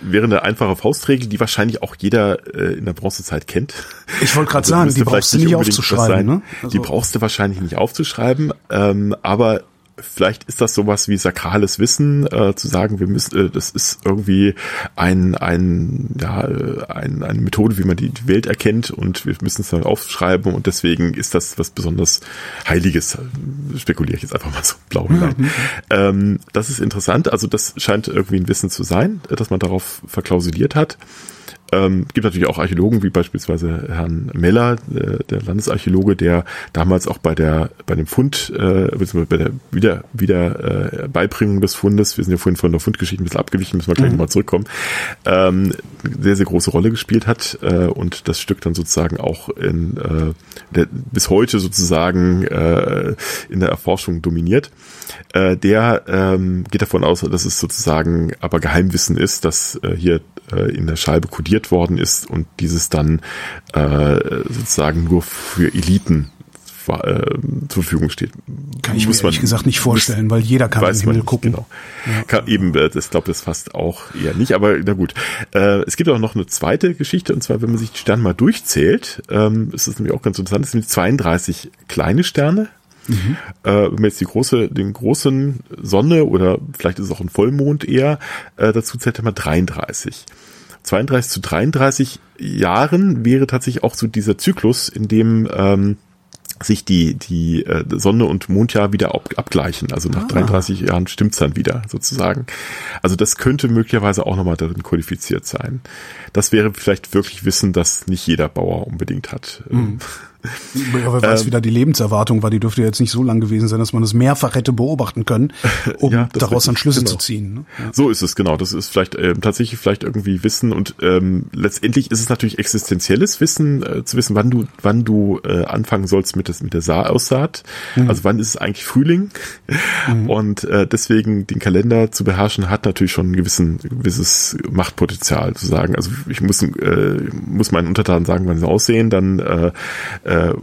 wäre eine einfache Faustregel, die wahrscheinlich auch jeder äh, in der Bronzezeit kennt. Ich wollte gerade also, sagen, die brauchst du nicht aufzuschreiben. Ne? Also die brauchst du wahrscheinlich nicht aufzuschreiben, ähm, aber vielleicht ist das sowas wie sakrales Wissen, äh, zu sagen, wir müssen, äh, das ist irgendwie ein, ein, ja, äh, ein, eine Methode, wie man die, die Welt erkennt und wir müssen es dann aufschreiben und deswegen ist das was besonders Heiliges, spekuliere ich jetzt einfach mal so blau hinein. Mhm. Ähm, das ist interessant, also das scheint irgendwie ein Wissen zu sein, dass man darauf verklausuliert hat. Ähm, gibt natürlich auch Archäologen, wie beispielsweise Herrn Meller, äh, der Landesarchäologe, der damals auch bei der bei dem Fund, äh, beziehungsweise bei der Wieder, Wieder äh, Beibringung des Fundes, wir sind ja vorhin von der Fundgeschichte ein bisschen abgewichen, müssen wir gleich mhm. nochmal zurückkommen, ähm, sehr, sehr große Rolle gespielt hat äh, und das Stück dann sozusagen auch in äh, der, bis heute sozusagen äh, in der Erforschung dominiert. Äh, der ähm, geht davon aus, dass es sozusagen aber Geheimwissen ist, dass äh, hier äh, in der Scheibe kodiert worden ist und dieses dann äh, sozusagen nur für Eliten äh, zur Verfügung steht. Kann ich Muss mir ehrlich gesagt nicht vorstellen, weil jeder kann in den Himmel gucken. Genau. Ja. Kann, eben, äh, das glaube das fast auch eher nicht, aber na gut. Äh, es gibt auch noch eine zweite Geschichte und zwar, wenn man sich die Sterne mal durchzählt, ähm, ist das nämlich auch ganz interessant, es sind 32 kleine Sterne, Mhm. Äh, wenn man jetzt die große, den großen Sonne oder vielleicht ist es auch ein Vollmond eher, äh, dazu zählt man 33. 32 zu 33 Jahren wäre tatsächlich auch so dieser Zyklus, in dem ähm, sich die, die äh, Sonne und Mondjahr wieder ab, abgleichen. Also nach ah. 33 Jahren stimmt's dann wieder sozusagen. Also das könnte möglicherweise auch nochmal darin kodifiziert sein. Das wäre vielleicht wirklich Wissen, das nicht jeder Bauer unbedingt hat. Mhm. Ja, wer weiß, ähm, wie da die Lebenserwartung war, die dürfte jetzt nicht so lang gewesen sein, dass man das mehrfach hätte beobachten können, um ja, daraus dann Schlüsse genau. zu ziehen. Ne? Ja. So ist es, genau. Das ist vielleicht ähm, tatsächlich vielleicht irgendwie Wissen und ähm, letztendlich ist es natürlich existenzielles Wissen, äh, zu wissen, wann du, wann du äh, anfangen sollst mit, das, mit der Saaraussaat. Mhm. Also wann ist es eigentlich Frühling? Mhm. Und äh, deswegen den Kalender zu beherrschen, hat natürlich schon ein gewissen, gewisses Machtpotenzial zu sagen. Also ich muss, äh, muss meinen Untertanen sagen, wann sie aussehen, dann äh, äh,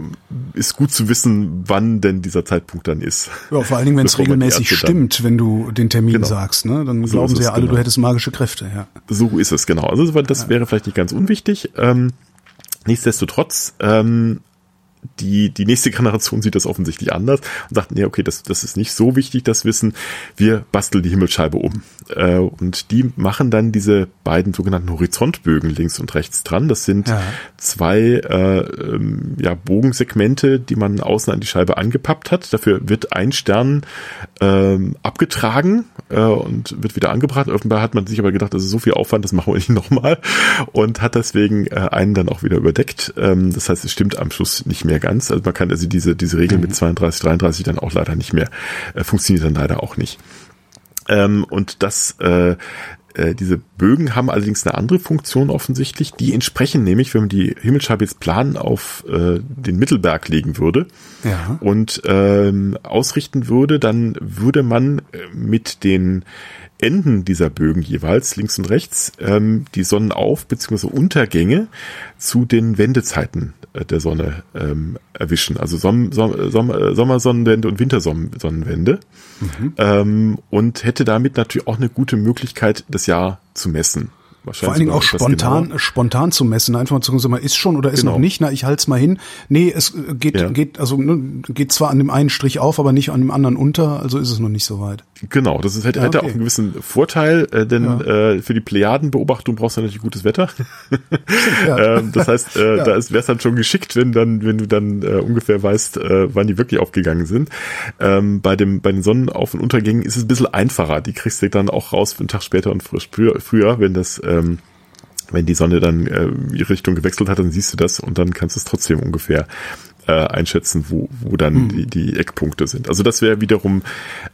ist gut zu wissen, wann denn dieser Zeitpunkt dann ist. Ja, vor allen Dingen, wenn es regelmäßig stimmt, wenn du den Termin genau. sagst, ne? dann so glauben sie ja alle, genau. du hättest magische Kräfte. Ja. So ist es, genau. Also das ja. wäre vielleicht nicht ganz unwichtig. Ähm, nichtsdestotrotz ähm, die, die nächste Generation sieht das offensichtlich anders und sagt, nee, okay, das, das ist nicht so wichtig, das Wissen. Wir basteln die Himmelsscheibe um. Äh, und die machen dann diese beiden sogenannten Horizontbögen links und rechts dran. Das sind ja. zwei äh, ähm, ja, Bogensegmente, die man außen an die Scheibe angepappt hat. Dafür wird ein Stern ähm, abgetragen äh, und wird wieder angebracht. Offenbar hat man sich aber gedacht, das ist so viel Aufwand, das machen wir nicht nochmal und hat deswegen äh, einen dann auch wieder überdeckt. Ähm, das heißt, es stimmt am Schluss nicht mehr ganz. Also man kann also diese, diese Regel mhm. mit 32, 33 dann auch leider nicht mehr, äh, funktioniert dann leider auch nicht. Ähm, und das äh, äh, diese Bögen haben allerdings eine andere Funktion offensichtlich. Die entsprechen nämlich, wenn man die Himmelsscheibe jetzt plan auf äh, den Mittelberg legen würde ja. und ähm, ausrichten würde, dann würde man äh, mit den Enden dieser Bögen jeweils, links und rechts, ähm, die Sonnenauf- bzw. Untergänge zu den Wendezeiten der Sonne ähm, erwischen. Also Som Som Som äh, Sommersonnenwende und Wintersonnenwende. Mhm. Ähm, und hätte damit natürlich auch eine gute Möglichkeit, das Jahr zu messen. Vor allen Dingen auch spontan, genau. spontan zu messen, einfach mal zu sagen, ist schon oder ist genau. noch nicht, na, ich halte es mal hin. Nee, es geht, ja. geht, also ne, geht zwar an dem einen Strich auf, aber nicht an dem anderen unter, also ist es noch nicht so weit. Genau, das ist, hätte, ja, okay. hätte auch einen gewissen Vorteil, äh, denn ja. äh, für die Plejadenbeobachtung brauchst du natürlich gutes Wetter. ja. ähm, das heißt, äh, da wäre es dann schon geschickt, wenn dann, wenn du dann äh, ungefähr weißt, äh, wann die wirklich aufgegangen sind. Ähm, bei dem, bei den Sonnenauf- und Untergängen ist es ein bisschen einfacher. Die kriegst du dann auch raus für einen Tag später und frisch früher, früher wenn das ähm, wenn die Sonne dann äh, ihre Richtung gewechselt hat, dann siehst du das und dann kannst du es trotzdem ungefähr äh, einschätzen, wo, wo dann mhm. die, die Eckpunkte sind. Also das wäre wiederum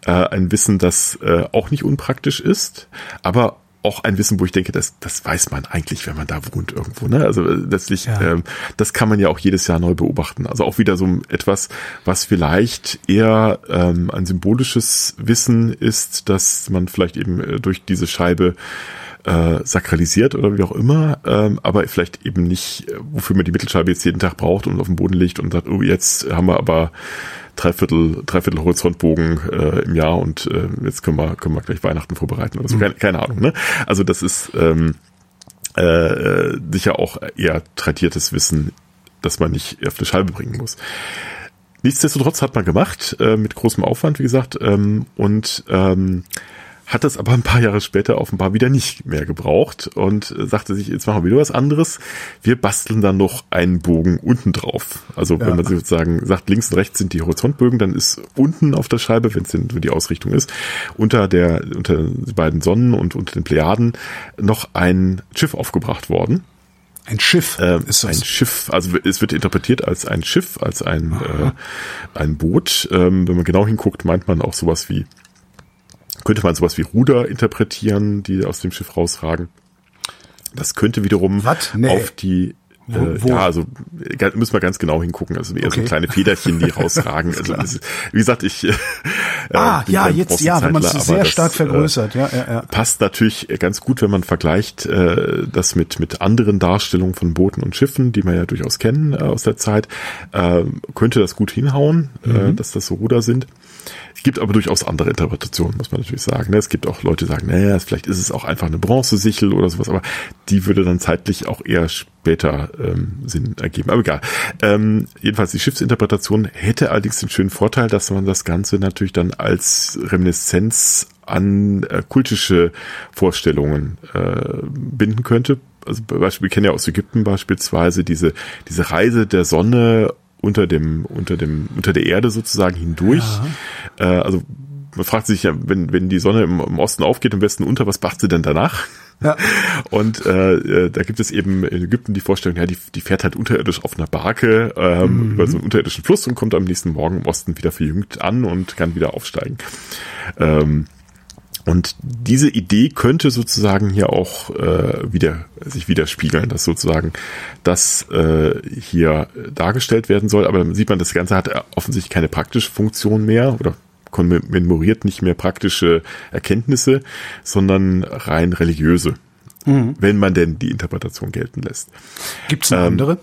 äh, ein Wissen, das äh, auch nicht unpraktisch ist, aber auch ein Wissen, wo ich denke, das, das weiß man eigentlich, wenn man da wohnt irgendwo. Ne? Also äh, letztlich, ja. ähm, das kann man ja auch jedes Jahr neu beobachten. Also auch wieder so etwas, was vielleicht eher ähm, ein symbolisches Wissen ist, dass man vielleicht eben äh, durch diese Scheibe äh, sakralisiert oder wie auch immer, ähm, aber vielleicht eben nicht, äh, wofür man die Mittelscheibe jetzt jeden Tag braucht und auf den Boden legt und sagt, oh, jetzt haben wir aber Dreiviertel, Dreiviertel Horizontbogen äh, im Jahr und äh, jetzt können wir, können wir gleich Weihnachten vorbereiten oder so. Mhm. Keine, keine Ahnung, ne? Also das ist ähm, äh, sicher auch eher tradiertes Wissen, dass man nicht auf die Scheibe bringen muss. Nichtsdestotrotz hat man gemacht, äh, mit großem Aufwand, wie gesagt, ähm, und ähm, hat es aber ein paar Jahre später offenbar wieder nicht mehr gebraucht und sagte sich, jetzt machen wir wieder was anderes. Wir basteln dann noch einen Bogen unten drauf. Also ja. wenn man sozusagen sagt, links und rechts sind die Horizontbögen, dann ist unten auf der Scheibe, wenn es denn die Ausrichtung ist, unter der, unter den beiden Sonnen und unter den Plejaden noch ein Schiff aufgebracht worden. Ein Schiff ähm, ist das? Ein Schiff, also es wird interpretiert als ein Schiff, als ein, äh, ein Boot. Ähm, wenn man genau hinguckt, meint man auch sowas wie könnte man sowas wie Ruder interpretieren, die aus dem Schiff rausragen. Das könnte wiederum nee. auf die äh, wo? Ja, also müssen wir ganz genau hingucken. Also eher okay. so kleine Federchen, die rausragen. also ist, wie gesagt, ich äh, ah ja jetzt ja, wenn man es sehr das, stark vergrößert. Äh, ja, ja, ja. Passt natürlich ganz gut, wenn man vergleicht äh, das mit mit anderen Darstellungen von Booten und Schiffen, die wir ja durchaus kennen äh, aus der Zeit. Äh, könnte das gut hinhauen, äh, mhm. äh, dass das so Ruder sind gibt aber durchaus andere Interpretationen, muss man natürlich sagen. Ne? Es gibt auch Leute, die sagen, naja, vielleicht ist es auch einfach eine Bronzesichel oder sowas, aber die würde dann zeitlich auch eher später ähm, Sinn ergeben. Aber egal. Ähm, jedenfalls die Schiffsinterpretation hätte allerdings den schönen Vorteil, dass man das Ganze natürlich dann als Reminiszenz an äh, kultische Vorstellungen äh, binden könnte. Also Beispiel, wir kennen ja aus Ägypten beispielsweise diese, diese Reise der Sonne unter dem, unter dem, unter der Erde sozusagen hindurch. Ja. Äh, also man fragt sich ja, wenn, wenn die Sonne im, im Osten aufgeht, im Westen unter, was macht sie denn danach? Ja. Und äh, äh, da gibt es eben in Ägypten die Vorstellung, ja, die, die fährt halt unterirdisch auf einer Barke ähm, mhm. über so einen unterirdischen Fluss und kommt am nächsten Morgen im Osten wieder verjüngt an und kann wieder aufsteigen. Ähm, und diese Idee könnte sozusagen hier auch äh, wieder sich widerspiegeln, dass sozusagen das äh, hier dargestellt werden soll. Aber dann sieht man, das Ganze hat offensichtlich keine praktische Funktion mehr oder kommemoriert nicht mehr praktische Erkenntnisse, sondern rein religiöse, mhm. wenn man denn die Interpretation gelten lässt. Gibt es eine ähm, andere?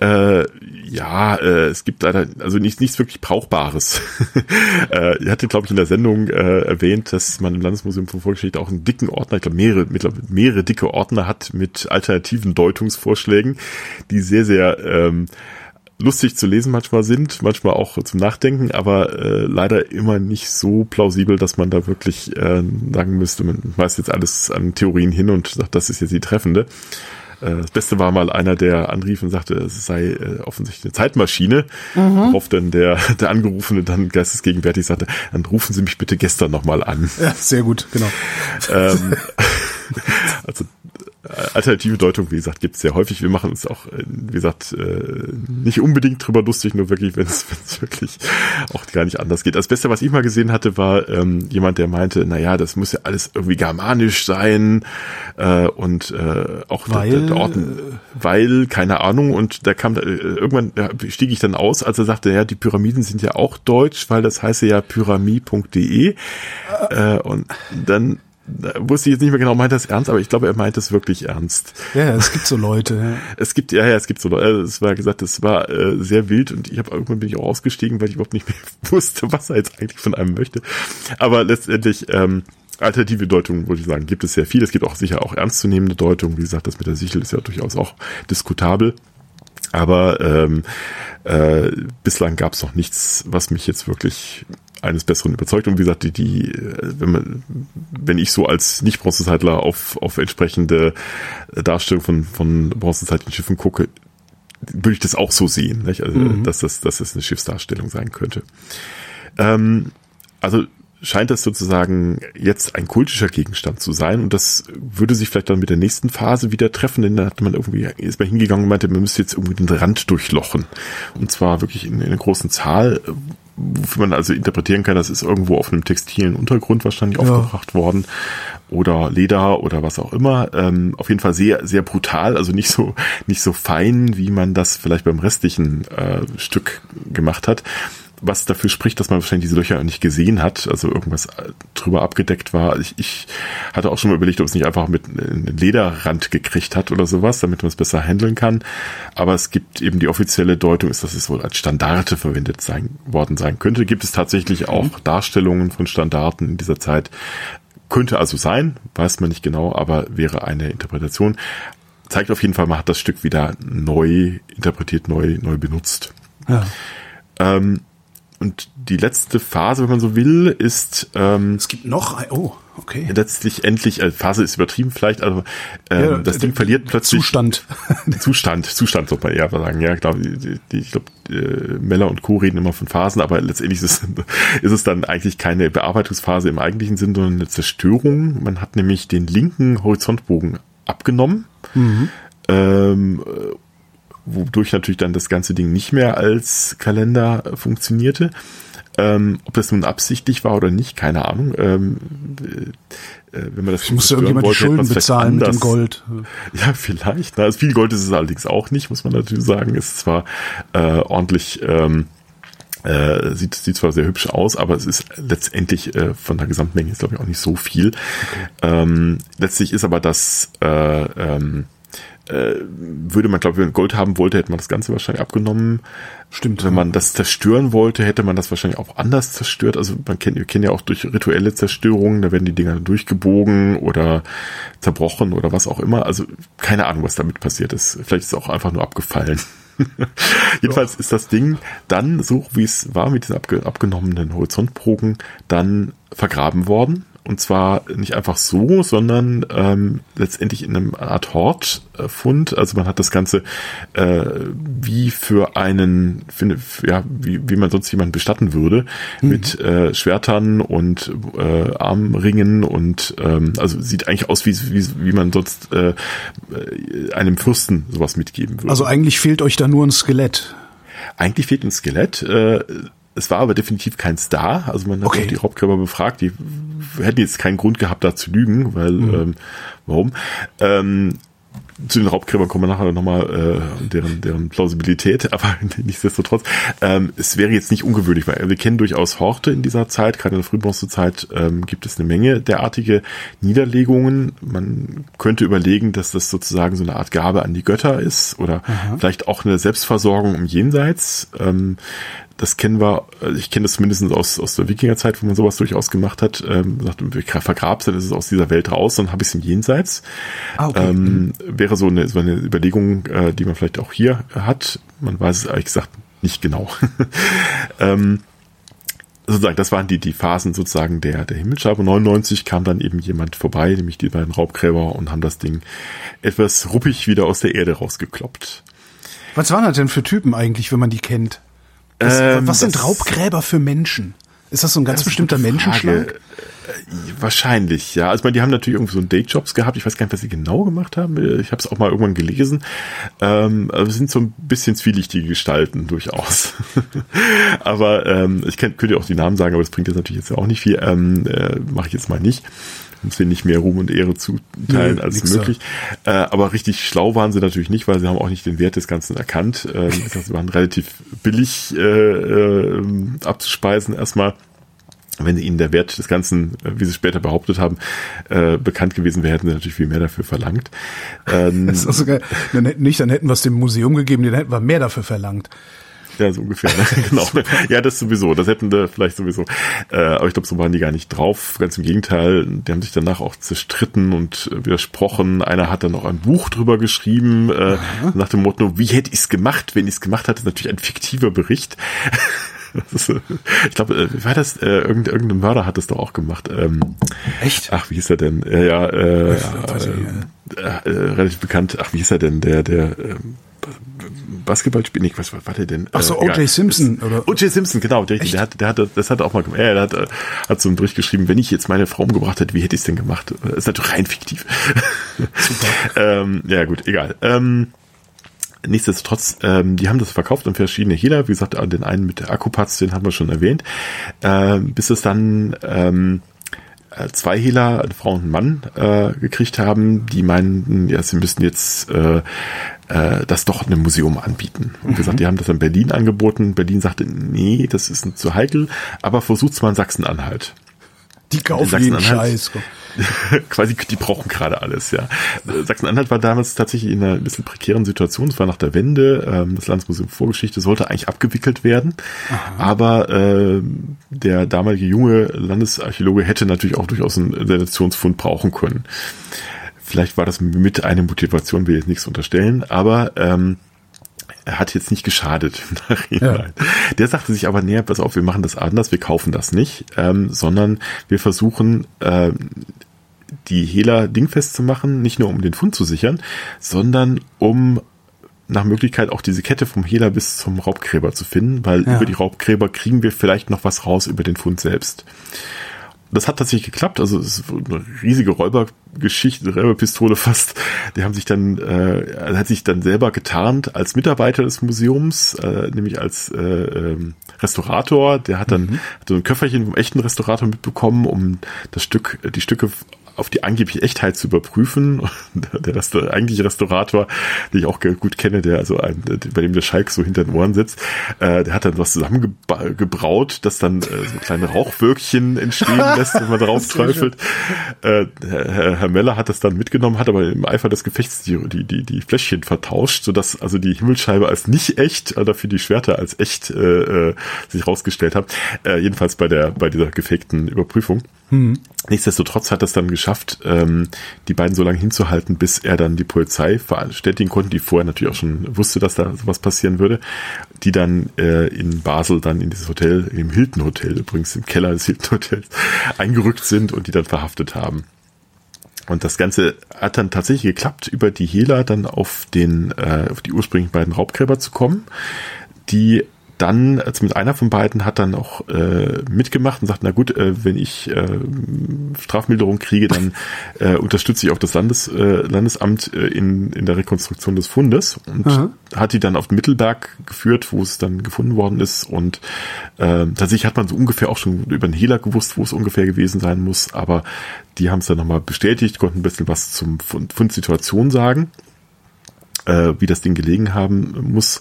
Äh, ja, äh, es gibt leider also nichts, nichts wirklich Brauchbares. äh, ihr hattet, glaube ich, in der Sendung äh, erwähnt, dass man im Landesmuseum von Vorgeschichte auch einen dicken Ordner, ich glaube mehrere, mittlerweile mehrere dicke Ordner hat mit alternativen Deutungsvorschlägen, die sehr, sehr ähm, lustig zu lesen manchmal sind, manchmal auch zum Nachdenken, aber äh, leider immer nicht so plausibel, dass man da wirklich äh, sagen müsste, man weist jetzt alles an Theorien hin und sagt, das ist jetzt die treffende. Äh, das Beste war mal einer, der anrief und sagte, es sei äh, offensichtlich eine Zeitmaschine, mhm. worauf dann der, der Angerufene dann geistesgegenwärtig sagte, dann rufen Sie mich bitte gestern nochmal an. Ja, sehr gut, genau. Ähm, also alternative Deutung, wie gesagt, gibt es sehr häufig. Wir machen uns auch, äh, wie gesagt, äh, nicht unbedingt drüber lustig, nur wirklich, wenn es wirklich auch gar nicht anders geht. Das Beste, was ich mal gesehen hatte, war ähm, jemand, der meinte, naja, das muss ja alles irgendwie germanisch sein äh, und äh, auch weil, der, der Ort, weil, keine Ahnung, und da kam äh, irgendwann ja, stieg ich dann aus, als er sagte, ja, die Pyramiden sind ja auch deutsch, weil das heiße ja pyramid.de äh, und dann da wusste ich jetzt nicht mehr genau, meint er es ernst, aber ich glaube, er meint es wirklich ernst. Ja, es gibt so Leute. Ja. Es gibt, ja, ja, es gibt so Leute. Es war gesagt, es war äh, sehr wild und ich habe irgendwann bin ich auch ausgestiegen, weil ich überhaupt nicht mehr wusste, was er jetzt eigentlich von einem möchte. Aber letztendlich, ähm, alternative Deutungen, würde ich sagen, gibt es sehr viel. Es gibt auch sicher auch ernstzunehmende Deutungen. Wie gesagt, das mit der Sichel ist ja durchaus auch diskutabel. Aber ähm, äh, bislang gab es noch nichts, was mich jetzt wirklich eines Besseren überzeugt. Und wie gesagt, die, die, wenn man, wenn ich so als Nicht-Bronzezeitler auf, auf entsprechende Darstellung von, von bronzezeitlichen Schiffen gucke, würde ich das auch so sehen, nicht? Also, mhm. dass das, dass das eine Schiffsdarstellung sein könnte. Ähm, also scheint das sozusagen jetzt ein kultischer Gegenstand zu sein und das würde sich vielleicht dann mit der nächsten Phase wieder treffen, denn da hat man irgendwie, ist man hingegangen und meinte, man müsste jetzt irgendwie den Rand durchlochen und zwar wirklich in, in einer großen Zahl, wofür man also interpretieren kann, das ist irgendwo auf einem textilen Untergrund wahrscheinlich ja. aufgebracht worden oder Leder oder was auch immer. Ähm, auf jeden Fall sehr, sehr brutal, also nicht so, nicht so fein, wie man das vielleicht beim restlichen äh, Stück gemacht hat was dafür spricht, dass man wahrscheinlich diese Löcher nicht gesehen hat, also irgendwas drüber abgedeckt war. Ich, ich hatte auch schon mal überlegt, ob es nicht einfach mit einem Lederrand gekriegt hat oder sowas, damit man es besser handeln kann. Aber es gibt eben die offizielle Deutung, ist, dass es wohl als Standarte verwendet sein, worden sein könnte. Gibt es tatsächlich auch mhm. Darstellungen von Standarten in dieser Zeit. Könnte also sein, weiß man nicht genau, aber wäre eine Interpretation. Zeigt auf jeden Fall, man hat das Stück wieder neu interpretiert, neu, neu benutzt. Ja. Ähm, und die letzte Phase, wenn man so will, ist ähm, es gibt noch oh okay. letztlich endlich äh, Phase ist übertrieben vielleicht also ähm, ja, das Ding verliert plötzlich Zustand. Zustand Zustand sollte man eher sagen ja glaube die, die, ich glaube äh, Meller und Co. reden immer von Phasen aber letztendlich ist es, ist es dann eigentlich keine Bearbeitungsphase im eigentlichen Sinn sondern eine Zerstörung. Man hat nämlich den linken Horizontbogen abgenommen. Mhm. ähm, wodurch natürlich dann das ganze Ding nicht mehr als Kalender funktionierte. Ähm, ob das nun absichtlich war oder nicht, keine Ahnung. Ähm, äh, wenn man das ich musste irgendjemand wollte, die Schulden bezahlen mit dem Gold. Ja, vielleicht. Na, also viel Gold ist es allerdings auch nicht, muss man natürlich sagen. Es ist zwar äh, ordentlich ähm, äh, sieht, sieht zwar sehr hübsch aus, aber es ist letztendlich äh, von der Gesamtmenge ist glaube ich auch nicht so viel. Okay. Ähm, letztlich ist aber das äh, ähm, äh, würde man, glaube ich, wenn man Gold haben wollte, hätte man das Ganze wahrscheinlich abgenommen. Stimmt. Wenn man das zerstören wollte, hätte man das wahrscheinlich auch anders zerstört. Also man kennt, wir kennen ja auch durch rituelle Zerstörungen, da werden die Dinger durchgebogen oder zerbrochen oder was auch immer. Also keine Ahnung, was damit passiert ist. Vielleicht ist es auch einfach nur abgefallen. Jedenfalls ist das Ding dann, so wie es war mit den abge abgenommenen Horizontproben, dann vergraben worden und zwar nicht einfach so, sondern ähm, letztendlich in einem Art Hortfund. Also man hat das Ganze äh, wie für einen, für, ja, wie, wie man sonst jemanden bestatten würde, mhm. mit äh, Schwertern und äh, Armringen und ähm, also sieht eigentlich aus, wie, wie, wie man sonst äh, einem Fürsten sowas mitgeben würde. Also eigentlich fehlt euch da nur ein Skelett. Eigentlich fehlt ein Skelett. Äh, es war aber definitiv kein Star. Also man hat okay. auch die Hauptkörper befragt, die hätten jetzt keinen Grund gehabt, da zu lügen, weil mhm. ähm, warum? Ähm, zu den Raubgräbern kommen wir nachher nochmal, äh, deren, deren Plausibilität, aber nichtsdestotrotz, ähm, es wäre jetzt nicht ungewöhnlich, weil wir kennen durchaus Horte in dieser Zeit, gerade in der Frühbronzezeit ähm, gibt es eine Menge derartige Niederlegungen. Man könnte überlegen, dass das sozusagen so eine Art Gabe an die Götter ist oder Aha. vielleicht auch eine Selbstversorgung im Jenseits. Ähm, das kennen wir, also ich kenne das mindestens aus, aus der Wikingerzeit, wo man sowas durchaus gemacht hat. Ähm, sagt, ich vergrab's, dann ist es aus dieser Welt raus, dann habe ich es im Jenseits. Ah, okay. ähm, wäre so eine, so eine Überlegung, äh, die man vielleicht auch hier hat. Man weiß es ehrlich gesagt nicht genau. ähm, sozusagen, das waren die, die Phasen sozusagen der, der Himmelscheibe. 99 kam dann eben jemand vorbei, nämlich die beiden Raubgräber und haben das Ding etwas ruppig wieder aus der Erde rausgekloppt. Was waren das denn für Typen eigentlich, wenn man die kennt? Was, Ähm, was sind Raubgräber für Menschen? Ist das so ein ganz bestimmter Menschenschlag? Äh, Wahrscheinlich, ja. Also ich meine, die haben natürlich irgendwie so Dayjobs gehabt. Ich weiß gar nicht, was sie genau gemacht haben. Ich habe es auch mal irgendwann gelesen. Ähm, es sind so ein bisschen zwielichtige Gestalten durchaus. aber ähm, ich kann, könnte auch die Namen sagen, aber das bringt jetzt natürlich jetzt auch nicht viel. Ähm, äh, Mache ich jetzt mal nicht. Denen nicht mehr Ruhm und Ehre zuteilen Nö, als möglich. Äh, aber richtig schlau waren sie natürlich nicht, weil sie haben auch nicht den Wert des Ganzen erkannt. Ähm, sie waren relativ billig äh, äh, abzuspeisen erstmal wenn ihnen der Wert des Ganzen, äh, wie sie später behauptet haben, äh, bekannt gewesen wäre, hätten sie natürlich viel mehr dafür verlangt. Ähm, Das ist auch so geil. Dann hätten nicht, dann hätten wir es dem Museum gegeben, dann hätten wir mehr dafür verlangt. Ja, so ungefähr. Ne? genau. Ja, das sowieso. Das hätten wir vielleicht sowieso. Äh, aber ich glaube, so waren die gar nicht drauf. Ganz im Gegenteil. Die haben sich danach auch zerstritten und äh, widersprochen. Einer hat dann noch ein Buch drüber geschrieben, äh, nach dem Motto, wie hätte ich es gemacht, wenn ich es gemacht hatte? Natürlich ein fiktiver Bericht. Ist, äh, ich glaube, äh, wie war das? Äh, irgendein, irgendein Mörder hat das doch auch gemacht. Ähm, Echt? Ach, wie hieß er denn? Ja, ja, äh, Ja, nicht, äh, äh, relativ bekannt. Ach, wie hieß er denn? Der, der ähm, Basketballspieler, nee, was war, war der denn? Ach so, Äh, O.J. Simpson, oder? O.J. Simpson, genau, der, der hat, der hat, das hat er auch mal gemacht. Der hat, äh, hat so einen Bericht geschrieben, wenn ich jetzt meine Frau umgebracht hätte, wie hätte ich es denn gemacht? Das ist natürlich rein fiktiv. Ähm, ja, gut, egal. Ähm, Nichtsdestotrotz, ähm, die haben das verkauft an verschiedene Hehler. Wie gesagt, den einen mit der Akkupatz, den haben wir schon erwähnt. Ähm, bis es dann ähm, äh, zwei Hehler, eine Frau und ein Mann, äh, gekriegt haben, die meinten, ja, sie müssten jetzt äh, äh, das doch in einem Museum anbieten. Und wie gesagt, die haben das in Berlin angeboten. Berlin sagte, nee, das ist zu heikel, aber versucht's mal in Sachsen-Anhalt. Die kaufen Sachsen-Anhalt- jeden Scheiß. quasi, die brauchen gerade alles, ja. Sachsen-Anhalt war damals tatsächlich in einer ein bisschen prekären Situation. Es war nach der Wende. Ähm, das Landesmuseum Vorgeschichte sollte eigentlich abgewickelt werden. Aber äh, der damalige junge Landesarchäologe hätte natürlich auch durchaus einen Sensationsfund brauchen können. Vielleicht war das mit eine Motivation, will ich jetzt nichts unterstellen, aber ähm, hat jetzt nicht geschadet Nachhinein. Der sagte sich aber, näher, pass auf, wir machen das anders, wir kaufen das nicht, ähm, sondern wir versuchen, ähm, die Hehler dingfest zu machen, nicht nur um den Fund zu sichern, sondern um nach Möglichkeit auch diese Kette vom Hehler bis zum Raubgräber zu finden, weil Ja. über die Raubgräber kriegen wir vielleicht noch was raus über den Fund selbst. Das hat tatsächlich geklappt, also es ist eine riesige Räubergeschichte, Räuberpistole fast. Die haben sich dann, äh, er hat sich dann selber getarnt als Mitarbeiter des Museums, äh, nämlich als äh, ähm, Restaurator. Der hat dann hat so ein Köfferchen vom echten Restaurator mitbekommen, um das Stück, die Stücke auf die angebliche Echtheit zu überprüfen. Der, Rest eigentliche Restaurator, den ich auch gut kenne, der also ein, bei dem der Schalk so hinter den Ohren sitzt, äh, der hat dann was zusammengebraut, das dann äh, so kleine Rauchwölkchen entstehen lässt, wenn man drauf träufelt. Äh, Herr, Herr Meller hat das dann mitgenommen, hat aber im Eifer des Gefechts die, die, die, die Fläschchen vertauscht, sodass also die Himmelsscheibe als nicht echt, oder für die Schwerter als echt äh, äh, sich rausgestellt hat. Äh, jedenfalls bei der bei dieser gefakten Überprüfung. Nichtsdestotrotz hat er es dann geschafft, ähm, die beiden so lange hinzuhalten, bis er dann die Polizei verständigen konnte, die vorher natürlich auch schon wusste, dass da sowas passieren würde, die dann äh, in Basel dann in dieses Hotel, im Hilton Hotel übrigens, im Keller des Hilton Hotels, eingerückt sind und die dann verhaftet haben. Und das Ganze hat dann tatsächlich geklappt, über die Hehler dann auf den, äh, auf die ursprünglichen beiden Raubgräber zu kommen, die dann, also mit einer von beiden hat dann auch äh, mitgemacht und sagt, na gut, äh, wenn ich äh, Strafmilderung kriege, dann äh, unterstütze ich auch das Landes, äh, Landesamt äh, in, in der Rekonstruktion des Fundes und Aha. hat die dann auf den Mittelberg geführt, wo es dann gefunden worden ist und äh, tatsächlich hat man so ungefähr auch schon über den Hehler gewusst, wo es ungefähr gewesen sein muss, aber die haben es dann nochmal bestätigt, konnten ein bisschen was zum Fund, Fundsituation sagen äh, wie das Ding gelegen haben muss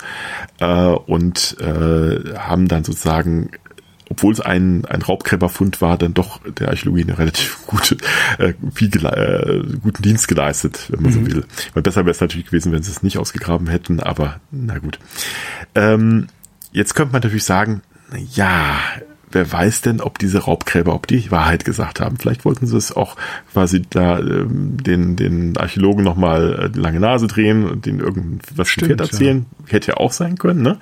äh, und äh, haben dann sozusagen obwohl es ein, ein Raubgräberfund war, dann doch der Archäologie eine relativ gute, äh, viel äh, guten Dienst geleistet, wenn man so will. Weil besser wäre es natürlich gewesen, wenn sie es nicht ausgegraben hätten, aber na gut. Ähm, jetzt könnte man natürlich sagen, ja, wer weiß denn, ob diese Raubgräber, ob die Wahrheit gesagt haben. Vielleicht wollten sie es auch quasi da ähm, den, den Archäologen nochmal äh, die lange Nase drehen und denen irgendwas Stimmt, erzählen. Ja. Hätte ja auch sein können. Ne?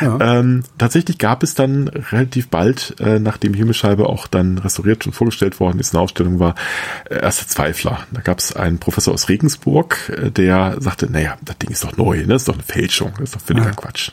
Ja. Ähm, tatsächlich gab es dann relativ bald, äh, nachdem Himmelscheibe auch dann restauriert und vorgestellt worden ist, eine Ausstellung war, äh, erste Zweifler. Da gab es einen Professor aus Regensburg, äh, der sagte, naja, das Ding ist doch neu, ne? das ist doch eine Fälschung, das ist doch völliger ja. Quatsch.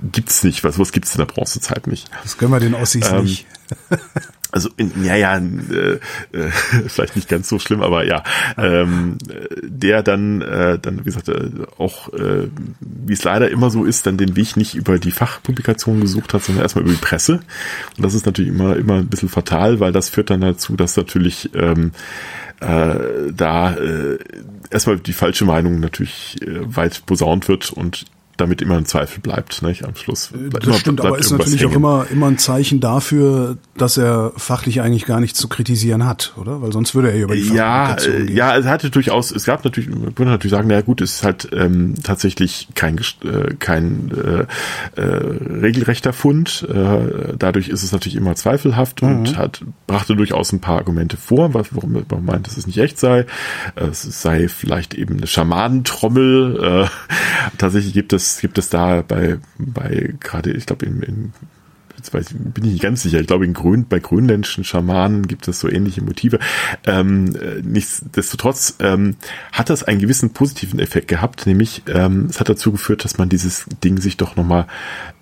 Gibt's nicht, was, was gibt's in der Bronzezeit nicht. Das können wir den Ossis ähm, nicht. Also in, ja, ja, äh, äh, vielleicht nicht ganz so schlimm, aber ja, ähm, der dann, äh, dann wie gesagt, äh, auch, äh, wie es leider immer so ist, dann den Weg nicht über die Fachpublikation gesucht hat, sondern erstmal über die Presse. Und das ist natürlich immer immer ein bisschen fatal, weil das führt dann dazu, dass natürlich ähm, äh, da äh, erstmal die falsche Meinung natürlich äh, weit posaunt wird und damit immer ein Zweifel bleibt, nicht? Am Schluss. Äh, das immer, stimmt, aber ist natürlich hängen. auch immer, immer ein Zeichen dafür, dass er fachlich eigentlich gar nichts zu kritisieren hat, oder? Weil sonst würde er über die Ja, ja, es hatte durchaus, es gab natürlich, man würde natürlich sagen, na gut, es ist halt ähm, tatsächlich kein, äh, kein äh, äh, regelrechter Fund. Äh, dadurch ist es natürlich immer zweifelhaft mhm. und hat, brachte durchaus ein paar Argumente vor, warum man meint, dass es nicht echt sei. Es sei vielleicht eben eine Schamanentrommel. Äh, tatsächlich gibt es es, gibt es da bei, bei gerade, ich glaube, in, in jetzt weiß bin ich nicht ganz sicher, ich glaube in Grün, bei grönländischen Schamanen gibt es so ähnliche Motive. Ähm, äh, nichtsdestotrotz ähm, hat das einen gewissen positiven Effekt gehabt, nämlich ähm, es hat dazu geführt, dass man dieses Ding sich doch nochmal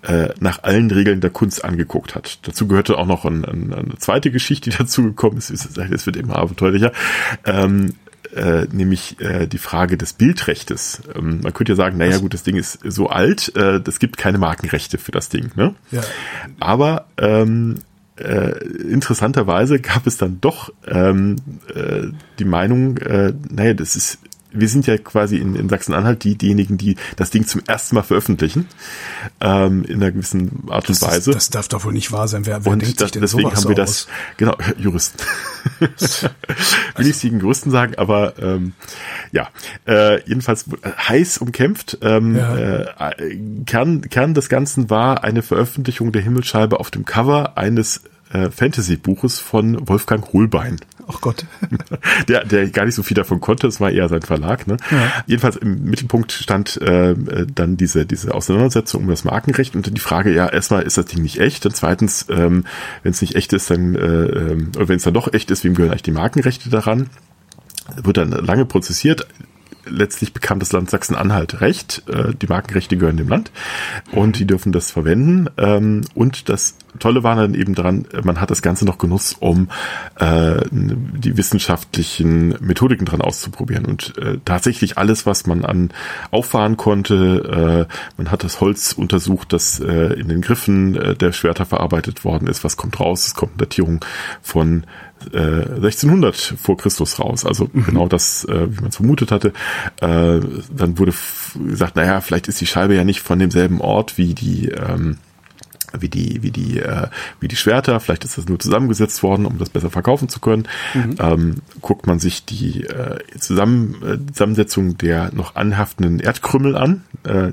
äh, nach allen Regeln der Kunst angeguckt hat. Dazu gehörte auch noch ein, ein, eine zweite Geschichte, die dazu gekommen ist. Es wird immer abenteuerlicher. Ähm, äh, nämlich äh, die Frage des Bildrechtes. Ähm, man könnte ja sagen, naja gut, das Ding ist so alt, äh, es gibt keine Markenrechte für das Ding. Ne? Ja. Aber ähm, äh, interessanterweise gab es dann doch ähm, äh, die Meinung, äh, naja, das ist wir sind ja quasi in, in Sachsen-Anhalt die, diejenigen, die das Ding zum ersten Mal veröffentlichen, ähm, in einer gewissen Art und das Weise. Ist, das darf doch wohl nicht wahr sein. Wer, wer und denkt das, sich denn deswegen haben wir das, genau, Juristen. Will ich gegen Juristen sagen, aber ähm, ja, äh, jedenfalls heiß umkämpft. Ähm, ja. äh, Kern, Kern des Ganzen war eine Veröffentlichung der Himmelsscheibe auf dem Cover eines äh, Fantasy-Buches von Wolfgang Holbein. Ach Gott. der, der gar nicht so viel davon konnte, es war eher sein Verlag. Ne? Ja. Jedenfalls im Mittelpunkt stand äh, dann diese, diese Auseinandersetzung um das Markenrecht und die Frage, ja, erstmal ist das Ding nicht echt und zweitens, ähm, wenn es nicht echt ist, dann, äh, ähm, oder wenn es dann doch echt ist, wem gehören eigentlich die Markenrechte daran? Wird dann lange prozessiert letztlich bekam das Land Sachsen-Anhalt Recht. Äh, die Markenrechte gehören dem Land und die dürfen das verwenden. Ähm, und das Tolle war dann eben dran, man hat das Ganze noch genutzt, um äh, die wissenschaftlichen Methodiken dran auszuprobieren. Und äh, tatsächlich alles, was man an auffahren konnte, äh, man hat das Holz untersucht, das äh, in den Griffen äh, der Schwerter verarbeitet worden ist. Was kommt raus? Es kommt eine Datierung von 1600 äh, vor Christus raus. Also mhm. genau das, äh, wie man es vermutet hatte. Äh, dann wurde gesagt, naja, vielleicht ist die Scheibe ja nicht von demselben Ort wie die ähm, wie die, wie die, äh, wie die Schwerter. Vielleicht ist das nur zusammengesetzt worden, um das besser verkaufen zu können. Mhm. Ähm, guckt man sich die äh, Zusammen, äh, Zusammensetzung der noch anhaftenden Erdkrümmel an, äh,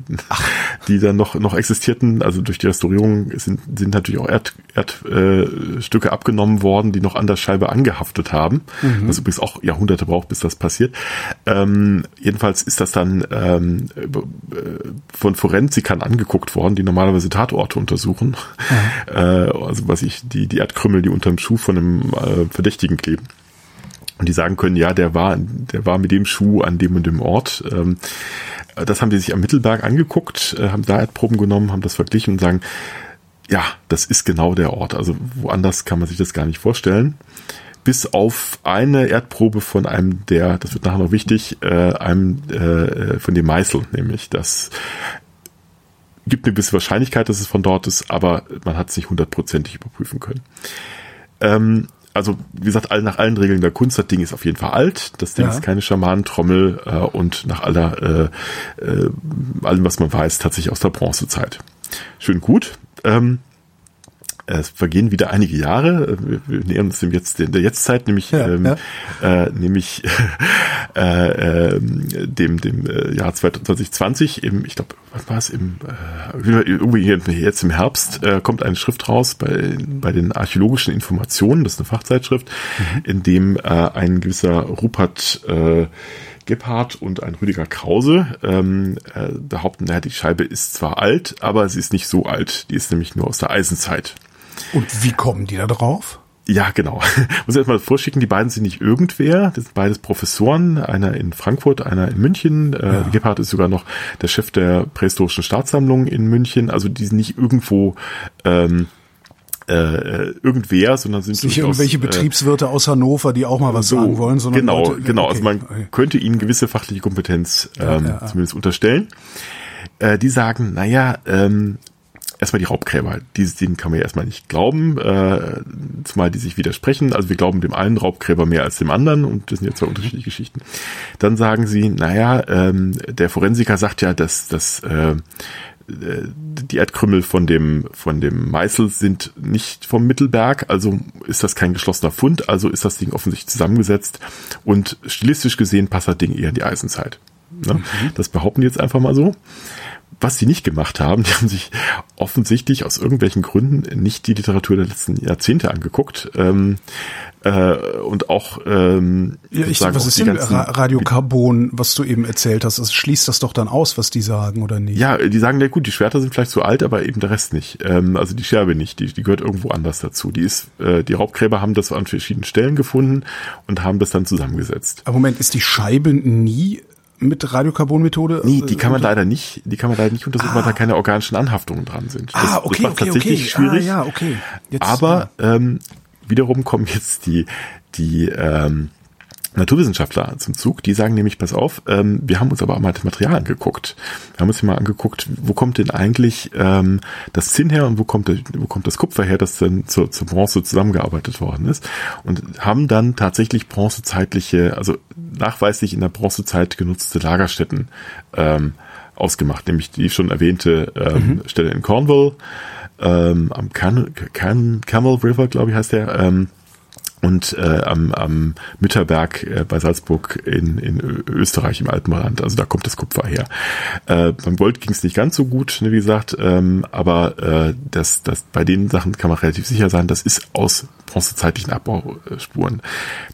die dann noch, noch existierten. Also durch die Restaurierung sind, sind natürlich auch Erdstücke äh, abgenommen worden, die noch an der Scheibe angehaftet haben. Mhm. Was übrigens auch Jahrhunderte braucht, bis das passiert. Ähm, jedenfalls ist das dann ähm, äh, von Forensikern angeguckt worden, die normalerweise Tatorte untersuchen Äh, also was ich, die, die Erdkrümmel, die unterm Schuh von einem äh, Verdächtigen kleben. Und die sagen können, ja, der war, der war mit dem Schuh an dem und dem Ort. Ähm, das haben die sich am Mittelberg angeguckt, äh, haben da Erdproben genommen, haben das verglichen und sagen, ja, das ist genau der Ort. Also woanders kann man sich das gar nicht vorstellen. Bis auf eine Erdprobe von einem der, das wird nachher noch wichtig, äh, einem äh, von dem Meißel, nämlich das gibt eine gewisse Wahrscheinlichkeit, dass es von dort ist, aber man hat es nicht hundertprozentig überprüfen können. Ähm, also wie gesagt, nach allen Regeln der Kunst, das Ding ist auf jeden Fall alt. Das Ding ja. ist keine Schamanentrommel äh, und nach aller äh, äh, allem, was man weiß, tatsächlich aus der Bronzezeit. Schön gut. Ähm, es vergehen wieder einige Jahre. Wir, nähern uns dem jetzt der Jetztzeit, nämlich ja, ähm, ja. Äh, nämlich äh, äh, dem dem äh, Jahr 2020. Im, ich glaube, was war es im äh, jetzt im Herbst äh, kommt eine Schrift raus bei bei den archäologischen Informationen. Das ist eine Fachzeitschrift, mhm. in dem äh, ein gewisser Rupert äh, Gebhardt und ein Rüdiger Krause ähm, äh, behaupten, naja, die Scheibe ist zwar alt, aber sie ist nicht so alt. Die ist nämlich nur aus der Eisenzeit. Und wie kommen die da drauf? Ja, genau. Muss ich erstmal vorschicken, die beiden sind nicht irgendwer. Das sind beides Professoren, einer in Frankfurt, einer in München. Äh, ja. Gebhardt ist sogar noch der Chef der prähistorischen Staatssammlung in München. Also die sind nicht irgendwo ähm, äh, irgendwer, sondern sind nicht irgendwelche äh, Betriebswirte aus Hannover, die auch mal was so, sagen wollen, sondern genau, Leute, genau. Also okay, also man okay. könnte ihnen gewisse fachliche Kompetenz ähm, ja, ja, zumindest unterstellen. Äh, die sagen, naja, ähm, erstmal die Raubgräber, diese denen kann man ja erstmal nicht glauben, äh, zumal die sich widersprechen. Also wir glauben dem einen Raubgräber mehr als dem anderen und das sind ja zwei unterschiedliche Geschichten. Dann sagen sie, naja, ähm, der Forensiker sagt ja, dass, dass äh, die Erdkrümmel von dem, von dem Meißel sind nicht vom Mittelberg, also ist das kein geschlossener Fund, also ist das Ding offensichtlich zusammengesetzt und stilistisch gesehen passt das Ding eher in die Eisenzeit. Ne? Mhm. Das behaupten die jetzt einfach mal so. Was sie nicht gemacht haben, die haben sich offensichtlich aus irgendwelchen Gründen nicht die Literatur der letzten Jahrzehnte angeguckt. Ähm, äh, und auch ähm, ja, ich, was ist denn Radiokarbon, was du eben erzählt hast? Das schließt das doch dann aus, was die sagen oder nicht? Ja, die sagen, ja gut, die Schwerter sind vielleicht zu alt, aber eben der Rest nicht. Ähm, also die Scherbe nicht, die, die gehört irgendwo anders dazu. Die ist, äh, die Raubgräber haben das an verschiedenen Stellen gefunden und haben das dann zusammengesetzt. Aber Moment, ist die Scheibe nie mit Radiokarbonmethode? Nee, die kann man leider nicht, die kann man leider nicht untersuchen, ah. weil da keine organischen Anhaftungen dran sind. Das, ah, okay, das macht okay, tatsächlich okay. schwierig. Ah, ja, okay. Jetzt, aber ähm, wiederum kommen jetzt die, die ähm, Naturwissenschaftler zum Zug, die sagen nämlich, pass auf, ähm, wir haben uns aber mal das Material angeguckt. Wir haben uns mal angeguckt, wo kommt denn eigentlich ähm, das Zinn her und wo kommt, wo kommt das Kupfer her, das dann zur, zur Bronze zusammengearbeitet worden ist. Und haben dann tatsächlich bronzezeitliche, also nachweislich in der Bronzezeit genutzte Lagerstätten ähm, ausgemacht, nämlich die schon erwähnte ähm, mhm. Stelle in Cornwall, ähm, am Can Can Camel River, glaube ich, heißt der, ähm, und äh, am, am Mütterberg äh, bei Salzburg in, in Österreich im Alpenrand. Also da kommt das Kupfer her. Äh, beim Gold ging es nicht ganz so gut, ne, wie gesagt, ähm, aber äh, das, das, bei den Sachen kann man relativ sicher sein, das ist aus bronzezeitlichen Abbauspuren.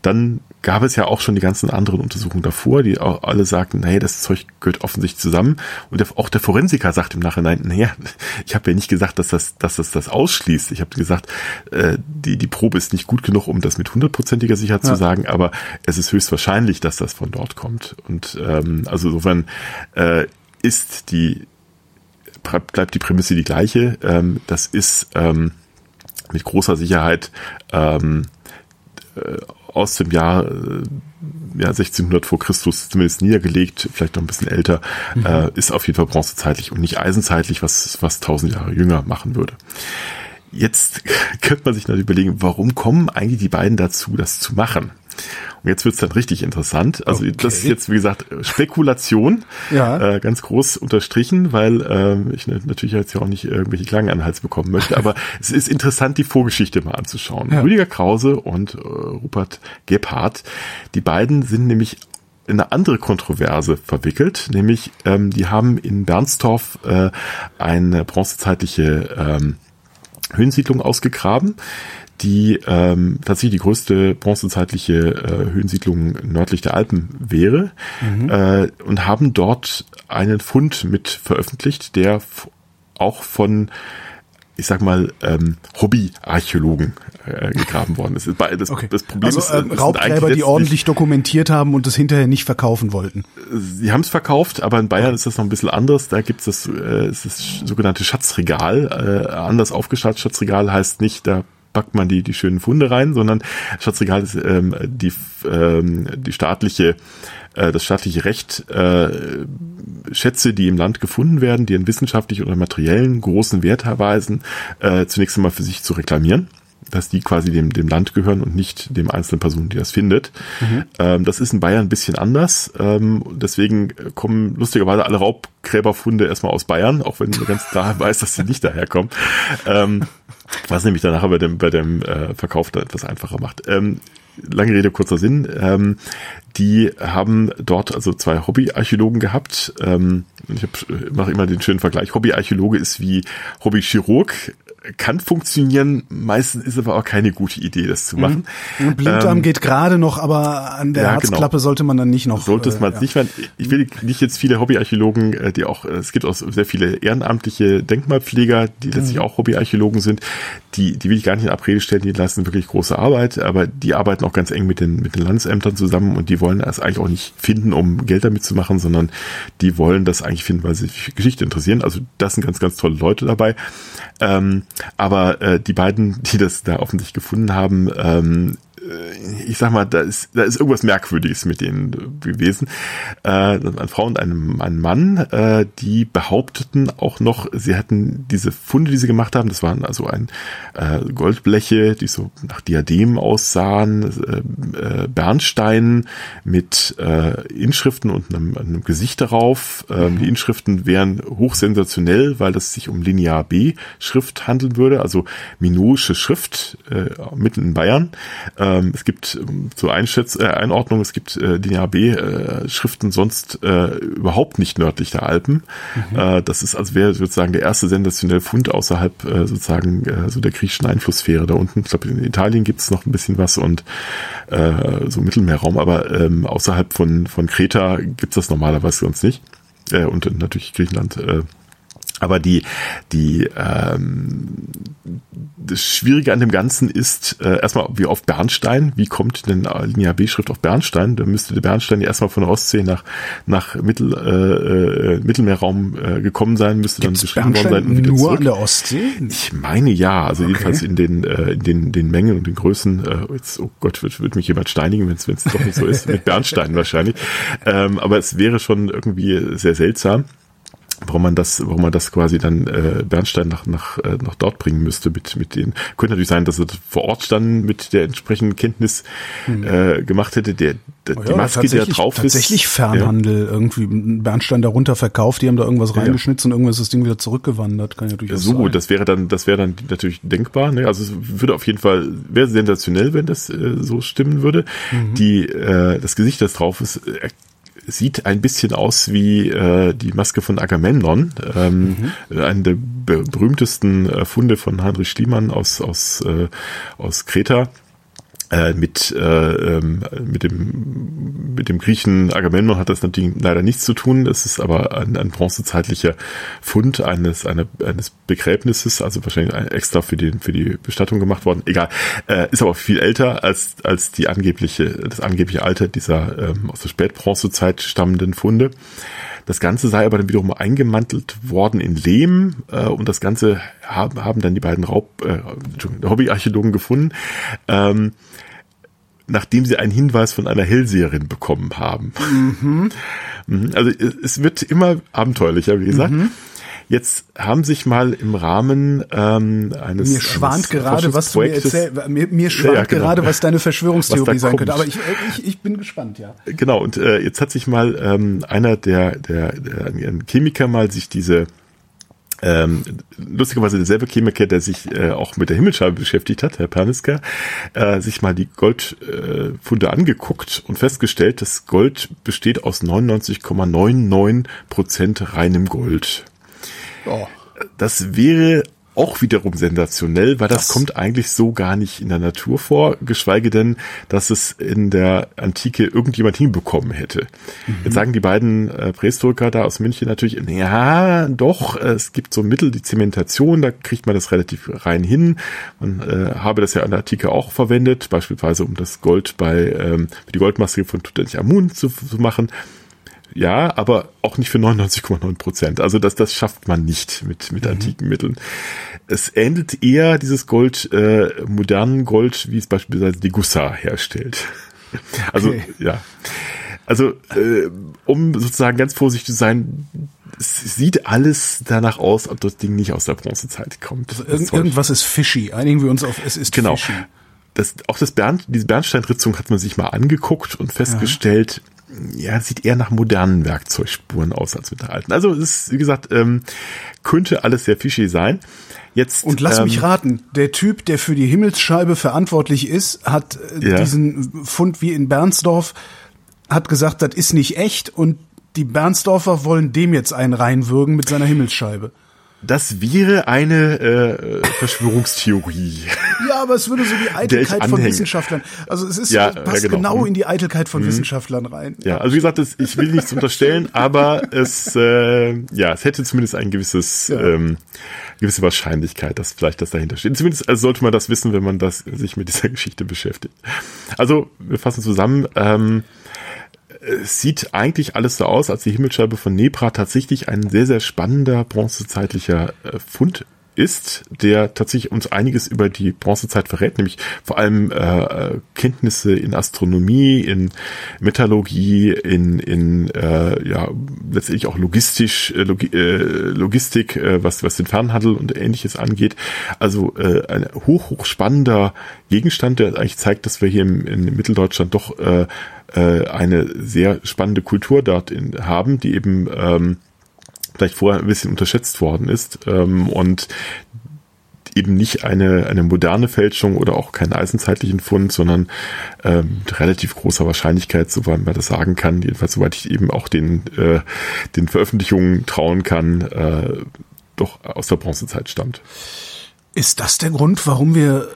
Dann gab es ja auch schon die ganzen anderen Untersuchungen davor, die auch alle sagten, naja, das Zeug gehört offensichtlich zusammen. Und auch der Forensiker sagt im Nachhinein, naja, ich habe ja nicht gesagt, dass das, dass das das ausschließt. Ich habe gesagt, äh, die, die Probe ist nicht gut genug, um das mit hundertprozentiger Sicherheit ja. zu sagen, aber es ist höchstwahrscheinlich, dass das von dort kommt. Und ähm, also insofern äh, ist die bleibt die Prämisse die gleiche. Ähm, das ist ähm, mit großer Sicherheit ähm, äh, aus dem Jahr äh, ja, 1600 vor Christus zumindest niedergelegt, vielleicht noch ein bisschen älter, mhm. äh, ist auf jeden Fall bronzezeitlich und nicht eisenzeitlich, was was 1000 Jahre jünger machen würde. Jetzt könnte man sich natürlich überlegen, warum kommen eigentlich die beiden dazu, das zu machen? Und jetzt wird's dann richtig interessant. Also okay. das ist jetzt, wie gesagt, Spekulation, ja. äh, ganz groß unterstrichen, weil äh, ich natürlich jetzt ja auch nicht irgendwelche Klangen an den Hals bekommen möchte, aber es ist interessant, die Vorgeschichte mal anzuschauen. Ja. Rüdiger Krause und äh, Rupert Gebhardt, die beiden sind nämlich in eine andere Kontroverse verwickelt, nämlich ähm, die haben in Bernstorf äh, eine bronzezeitliche ähm, Höhensiedlung ausgegraben, die ähm, tatsächlich die größte bronzezeitliche äh, Höhensiedlung nördlich der Alpen wäre mhm. äh, und haben dort einen Fund mit veröffentlicht, der auch von ich sag mal, ähm, Hobbyarchäologen äh, gegraben worden ist. Das, okay. das Problem also, ist, äh, Raubgräber, die ordentlich dokumentiert haben und das hinterher nicht verkaufen wollten. Sie haben es verkauft, aber in Bayern ist das noch ein bisschen anders. Da gibt es das, äh, das sogenannte Schatzregal, äh, anders aufgestattet. Schatzregal heißt nicht, da packt man die, die schönen Funde rein, sondern Schatzregal ist ähm, die, ähm, die staatliche, äh, das staatliche Recht, äh, Schätze, die im Land gefunden werden, die einen wissenschaftlichen oder materiellen großen Wert erweisen, äh, zunächst einmal für sich zu reklamieren. dass die quasi dem, dem Land gehören und nicht dem einzelnen Person, die das findet. Mhm. Ähm, das ist in Bayern ein bisschen anders. Ähm, deswegen kommen lustigerweise alle Raubgräberfunde erstmal aus Bayern, auch wenn man ganz klar weiß, dass sie nicht daherkommen. Ähm, was nämlich dann nachher bei dem, bei dem äh, Verkauf da etwas einfacher macht. Ähm, lange Rede, kurzer Sinn. Ähm, die haben dort also zwei Hobbyarchäologen gehabt. Ähm, ich mache immer den schönen Vergleich. Hobbyarchäologe ist wie Hobbychirurg kann funktionieren, meistens ist aber auch keine gute Idee, das zu machen. Mhm. Blinddarm ähm, geht gerade noch, aber an der ja, genau. Herzklappe genau. sollte man dann nicht noch. Sollte es man äh, ja. nicht werden. Ich will nicht jetzt viele Hobbyarchäologen, äh, die auch, äh, es gibt auch sehr viele ehrenamtliche Denkmalpfleger, die letztlich mhm. auch Hobbyarchäologen sind, die, die will ich gar nicht in Abrede stellen, die leisten wirklich große Arbeit, aber die arbeiten auch ganz eng mit den, mit den Landesämtern zusammen und die wollen das eigentlich auch nicht finden, um Geld damit zu machen, sondern die wollen das eigentlich finden, weil sie sich für Geschichte interessieren. Also das sind ganz, ganz tolle Leute dabei. Ähm, aber äh, die beiden, die das da offensichtlich gefunden haben, ähm, äh, ich sag mal, da ist, da ist irgendwas Merkwürdiges mit denen gewesen. Äh, eine Frau und ein, ein Mann, äh, die behaupteten auch noch, sie hätten diese Funde, die sie gemacht haben, das waren also ein äh, Goldbleche, die so nach Diadem aussahen, äh, äh, mit äh, Inschriften und einem, einem Gesicht darauf. Ähm. Die Inschriften wären hochsensationell, weil es sich um Linear B Schrift handeln würde, also minoische Schrift äh, mitten in Bayern. Äh, ähm, es gibt ähm, zur Einschätz äh, Einordnung, es gibt äh, DNAB-Schriften äh, sonst äh, überhaupt nicht nördlich der Alpen. Mhm. Äh, das ist also wäre sozusagen der erste sensationelle Fund außerhalb äh, sozusagen äh, so der griechischen Einflusssphäre da unten. Ich glaube, in Italien gibt es noch ein bisschen was und äh, so Mittelmeerraum, aber ähm, außerhalb von, von Kreta gibt es das normalerweise sonst nicht. Äh, und natürlich Griechenland äh, aber die, die ähm, das Schwierige an dem Ganzen ist äh, erstmal wie auf Bernstein. Wie kommt denn Linear B-Schrift auf Bernstein? Da müsste der Bernstein ja erstmal von der Ostsee nach nach Mittel, äh, äh, Mittelmeerraum äh, gekommen sein, müsste Gibt's dann beschrieben worden sein. Und wieder nur zurück. an der Ostsee? Ich meine ja, also okay. jedenfalls in den äh, in den den Mengen und den Größen. Äh, jetzt, oh Gott, wird, wird mich jemand steinigen, wenn es doch nicht so ist mit Bernstein wahrscheinlich. Ähm, aber es wäre schon irgendwie sehr seltsam warum man das, warum man das quasi dann äh, Bernstein nach, nach, äh, nach dort bringen müsste mit, mit den. Könnte natürlich sein, dass er vor Ort dann mit der entsprechenden Kenntnis hm. äh, gemacht hätte. Der, der oh ja, die Maske, die da drauf tatsächlich ist. Tatsächlich Fernhandel ja. irgendwie Bernstein darunter verkauft, die haben da irgendwas reingeschnitzt ja. und irgendwas ist das Ding wieder zurückgewandert. Kann ja durchaus so, sein. das wäre dann, das wäre dann natürlich denkbar. Ne? Also es würde auf jeden Fall, wäre sensationell, wenn das äh, so stimmen würde. Mhm. Die, äh, das Gesicht, das drauf ist, äh, sieht ein bisschen aus wie äh, die Maske von Agamemnon, ähm, mhm. einen der berühmtesten äh, Funde von Heinrich Schliemann aus aus äh, aus Kreta mit, äh, ähm, mit dem mit dem Griechen Agamemnon hat das natürlich leider nichts zu tun. Es ist aber ein, ein bronzezeitlicher Fund eines eine, eines Begräbnisses, also wahrscheinlich extra für die für die Bestattung gemacht worden. Egal, äh, ist aber viel älter als als die angebliche das angebliche Alter dieser ähm, aus der Spätbronzezeit stammenden Funde. Das Ganze sei aber dann wiederum eingemantelt worden in Lehm äh, und das Ganze haben, haben dann die beiden Raub, äh, Hobbyarchäologen gefunden. Ähm, nachdem sie einen Hinweis von einer Hellseherin bekommen haben. Mhm. mhm. Also es wird immer abenteuerlicher, wie gesagt. Mhm. Jetzt haben sich mal im Rahmen ähm, eines mir schwant eines gerade was du mir erzähl, mir, mir schwant ja, genau. gerade was deine Verschwörungstheorie was sein könnte. Aber ich, ich, ich bin gespannt, ja. Genau und äh, jetzt hat sich mal ähm, einer der der, der ein Chemiker mal sich diese ähm, lustigerweise derselbe Chemiker, der sich äh, auch mit der Himmelscheibe beschäftigt hat, Herr Perniska, äh, sich mal die Goldfunde äh, angeguckt und festgestellt, dass Gold besteht aus 99,99 Prozent reinem Gold. Oh. Das wäre auch wiederum sensationell, weil das, das, kommt eigentlich so gar nicht in der Natur vor, geschweige denn, dass es in der Antike irgendjemand hinbekommen hätte. Mhm. Jetzt sagen die beiden äh, Prähistoriker da aus München natürlich, ja, doch, es gibt so Mittel, die Zementation, da kriegt man das relativ rein hin. Man äh, habe das ja in der Antike auch verwendet, beispielsweise um das Gold bei ähm, die Goldmaske von Tutanchamun zu, zu machen ja, aber auch nicht für 99,9 Prozent. Also das, das schafft man nicht mit, mit mhm. antiken Mitteln. Es ähnelt eher dieses Gold, äh, modernen Gold, wie es beispielsweise die Gussa herstellt. Also, okay. ja. Also, äh, um sozusagen ganz vorsichtig zu sein, es sieht alles danach aus, ob das Ding nicht aus der Bronzezeit kommt. Also irgend, irgendwas ist fishy. Einigen wir uns auf, es ist genau. fishy. Das, auch das Bernd, diese Bernsteinritzung hat man sich mal angeguckt und festgestellt, ja, ja sieht eher nach modernen Werkzeugspuren aus als mit der alten. Also es ist, wie gesagt, ähm, könnte alles sehr fishy sein. Jetzt, Und lass ähm, mich raten, der Typ, der für die Himmelsscheibe verantwortlich ist, hat äh, Ja. diesen Fund wie in Bernsdorf, hat gesagt, das ist nicht echt und die Bernsdorfer wollen dem jetzt einen reinwürgen mit seiner Himmelsscheibe. Das wäre eine äh, Verschwörungstheorie. Ja, aber es würde so die Eitelkeit von. Wissenschaftlern. Also es ist Ja, ja, passt genau. genau Mhm. in die Eitelkeit von Wissenschaftlern rein. Ja, also wie gesagt, das, ich will nichts unterstellen, aber es, äh, ja, es hätte zumindest ein gewisses, Ja. ähm, gewisse Wahrscheinlichkeit, dass vielleicht das dahinter steht. Zumindest also sollte man das wissen, wenn man das sich mit dieser Geschichte beschäftigt. Also wir fassen zusammen. Ähm, es sieht eigentlich alles so aus, als die Himmelsscheibe von Nebra tatsächlich ein sehr, sehr spannender bronzezeitlicher äh, Fund ist, der tatsächlich uns einiges über die Bronzezeit verrät, nämlich vor allem äh, Kenntnisse in Astronomie, in Metallurgie, in, in äh, ja letztendlich auch logistisch, äh, äh, Logistik, äh, was, was den Fernhandel und ähnliches angeht. Also äh, ein hoch, hoch spannender Gegenstand, der eigentlich zeigt, dass wir hier im, in Mitteldeutschland doch äh, äh, eine sehr spannende Kultur dort in, haben, die eben ähm, vielleicht vorher ein bisschen unterschätzt worden ist ähm, und eben nicht eine, eine moderne Fälschung oder auch keinen eisenzeitlichen Fund, sondern ähm, relativ großer Wahrscheinlichkeit, soweit man das sagen kann, jedenfalls soweit ich eben auch den, äh, den Veröffentlichungen trauen kann, äh, doch aus der Bronzezeit stammt. Ist das der Grund, warum wir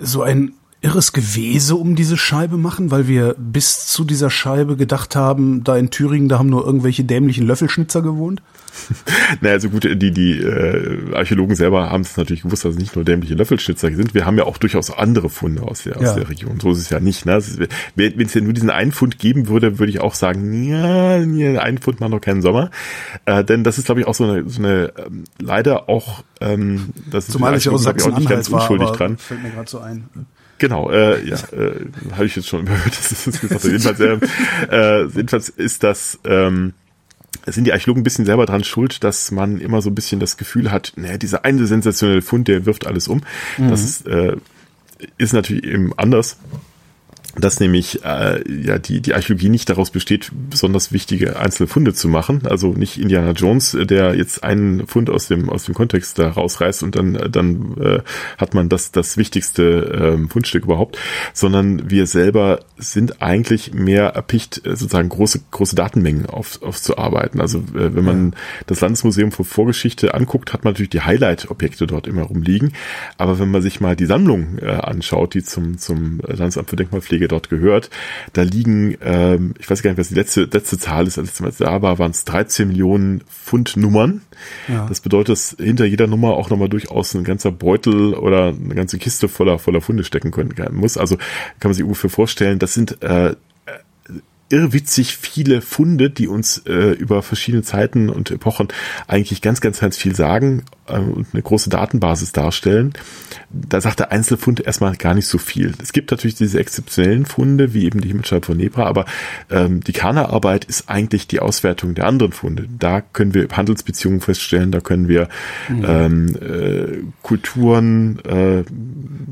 so ein irres Gewese um diese Scheibe machen, weil wir bis zu dieser Scheibe gedacht haben, da in Thüringen, da haben nur irgendwelche dämlichen Löffelschnitzer gewohnt? Naja, also gut, die, die äh, Archäologen selber haben es natürlich gewusst, dass es nicht nur dämliche Löffelschnitzer sind. Wir haben ja auch durchaus andere Funde aus der, aus Ja. der Region. So ist es ja nicht. Ne? Wenn es ja nur diesen einen Fund geben würde, würde ich auch sagen, ja, ja, ein Pfund macht noch keinen Sommer. Äh, denn das ist, glaube ich, auch so eine, so eine ähm, leider auch, ähm, das ist Zumal aus ich, auch nicht ganz unschuldig dran. fällt mir gerade so ein. Genau, äh, ja, äh, habe ich jetzt schon überhört, dass das ist gesagt hat. Jedenfalls, äh, jedenfalls ist das, ähm, sind die Archäologen ein bisschen selber dran schuld, dass man immer so ein bisschen das Gefühl hat, naja, dieser eine sensationelle Fund, der wirft alles um. Das ist, äh, ist natürlich eben anders. Dass nämlich äh, ja die die Archäologie nicht daraus besteht, besonders wichtige einzelne Funde zu machen. Also nicht Indiana Jones, äh, der jetzt einen Fund aus dem aus dem Kontext da rausreißt und dann äh, dann äh, hat man das das wichtigste ähm, Fundstück überhaupt, sondern wir selber sind eigentlich mehr erpicht, äh, sozusagen große große Datenmengen auf, aufzuarbeiten. Also äh, wenn man das Landesmuseum für Vorgeschichte anguckt, hat man natürlich die Highlight-Objekte dort immer rumliegen. Aber wenn man sich mal die Sammlung äh, anschaut, die zum zum Landesamt für Denkmalpflege dort gehört, da liegen, ähm, ich weiß gar nicht, was die letzte letzte Zahl ist, als es da war, waren es 13 Millionen Pfund Nummern. Ja. Das bedeutet, dass hinter jeder Nummer auch nochmal durchaus ein ganzer Beutel oder eine ganze Kiste voller voller Funde stecken können muss. Also kann man sich ungefähr vorstellen, das sind äh, irrwitzig viele Funde, die uns äh, über verschiedene Zeiten und Epochen eigentlich ganz, ganz, ganz viel sagen äh, und eine große Datenbasis darstellen. Da sagt der Einzelfund erstmal gar nicht so viel. Es gibt natürlich diese exzeptionellen Funde, wie eben die Himmelscheibe von Nebra, aber ähm, die Kana-Arbeit ist eigentlich die Auswertung der anderen Funde. Da können wir Handelsbeziehungen feststellen, da können wir ähm, äh, Kulturen äh,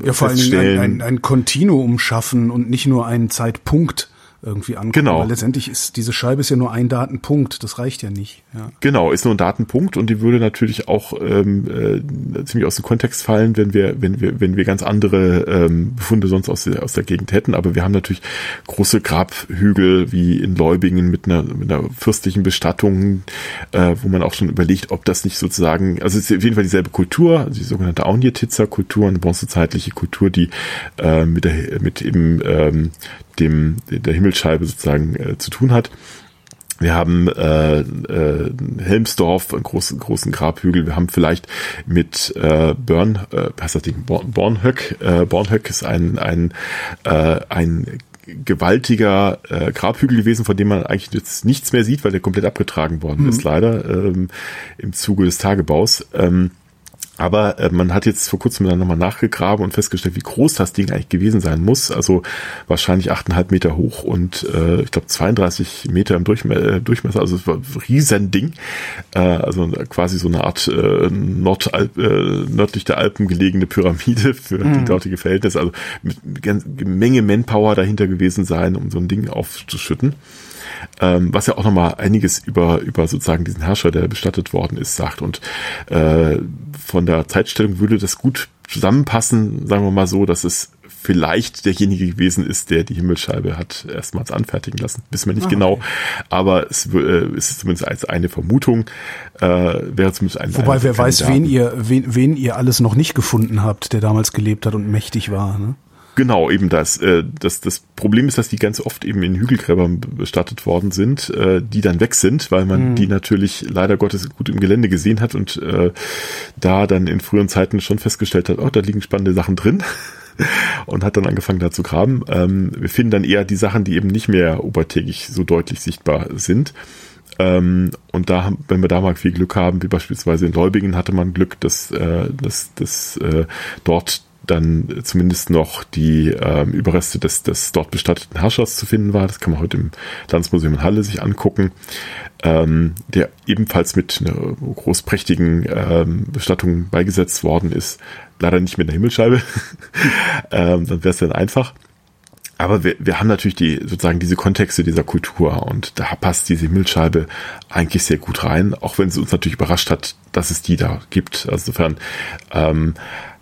Ja, vor allem feststellen. ein, ein, ein Kontinuum schaffen und nicht nur einen Zeitpunkt irgendwie angucken. Genau. Weil letztendlich ist diese Scheibe ist ja nur ein Datenpunkt. Das reicht ja nicht. Ja. Genau, ist nur ein Datenpunkt und die würde natürlich auch ähm, äh, ziemlich aus dem Kontext fallen, wenn wir, wenn wir, wenn wir ganz andere ähm, Befunde sonst aus der, aus der Gegend hätten. Aber wir haben natürlich große Grabhügel wie in Leubingen mit einer, mit einer fürstlichen Bestattung, äh, wo man auch schon überlegt, ob das nicht sozusagen, also es ist auf jeden Fall dieselbe Kultur, also die sogenannte Aunjetitzer-Kultur, eine bronzezeitliche Kultur, die äh, mit der, mit eben ähm, dem der Himmelsscheibe sozusagen äh, zu tun hat. Wir haben äh, äh, Helmsdorf, einen großen, großen Grabhügel. Wir haben vielleicht mit äh, Börn, äh, heißt das Ding, Born, Bornhöck. Äh, Bornhöck ist ein, ein, äh, ein gewaltiger äh, Grabhügel gewesen, von dem man eigentlich jetzt nichts mehr sieht, weil der komplett abgetragen worden ist, leider, ähm, im Zuge des Tagebaus. Ähm, Aber äh, man hat jetzt vor kurzem dann nochmal nachgegraben und festgestellt, wie groß das Ding eigentlich gewesen sein muss. Also wahrscheinlich 8,5 Meter hoch und äh, ich glaube 32 Meter im Durchme äh, Durchmesser. Also es war ein riesen Ding. Äh, also quasi so eine Art äh, Nordalp, äh, nördlich der Alpen gelegene Pyramide für mhm. die dortige Verhältnisse. Also mit, mit Menge Manpower dahinter gewesen sein, um so ein Ding aufzuschütten ähm, was ja auch nochmal einiges über, über sozusagen diesen Herrscher, der bestattet worden ist, sagt. Und äh, von der Zeitstellung würde das gut zusammenpassen, sagen wir mal so, dass es vielleicht derjenige gewesen ist, der die Himmelsscheibe hat erstmals anfertigen lassen. Wissen wir nicht ah, genau, aber es äh, ist zumindest als eine Vermutung, äh, wäre zumindest ein Wobei wer weiß, wen ihr, wen, wen ihr alles noch nicht gefunden habt, der damals gelebt hat und mächtig war. Ne? Genau, eben das. Äh, das. Das Problem ist, dass die ganz oft eben in Hügelgräbern bestattet worden sind, äh, die dann weg sind, weil man mhm. die natürlich leider Gottes gut im Gelände gesehen hat und äh, da dann in früheren Zeiten schon festgestellt hat, oh, da liegen spannende Sachen drin. und hat dann angefangen da zu graben. Ähm, wir finden dann eher die Sachen, die eben nicht mehr obertägig so deutlich sichtbar sind. Ähm, und da, wenn wir da mal viel Glück haben, wie beispielsweise in Leubingen hatte man Glück, dass, äh, dass, dass äh, dort dann zumindest noch die ähm, Überreste des, des dort bestatteten Herrschers zu finden war. Das kann man heute im Landesmuseum in Halle sich angucken, ähm, der ebenfalls mit einer großprächtigen ähm, Bestattung beigesetzt worden ist. Leider nicht mit einer Himmelscheibe. ähm, dann wäre es dann einfach. Aber wir, wir haben natürlich die sozusagen diese Kontexte dieser Kultur und da passt diese Himmelscheibe eigentlich sehr gut rein, auch wenn es uns natürlich überrascht hat, dass es die da gibt. Also insofern ähm,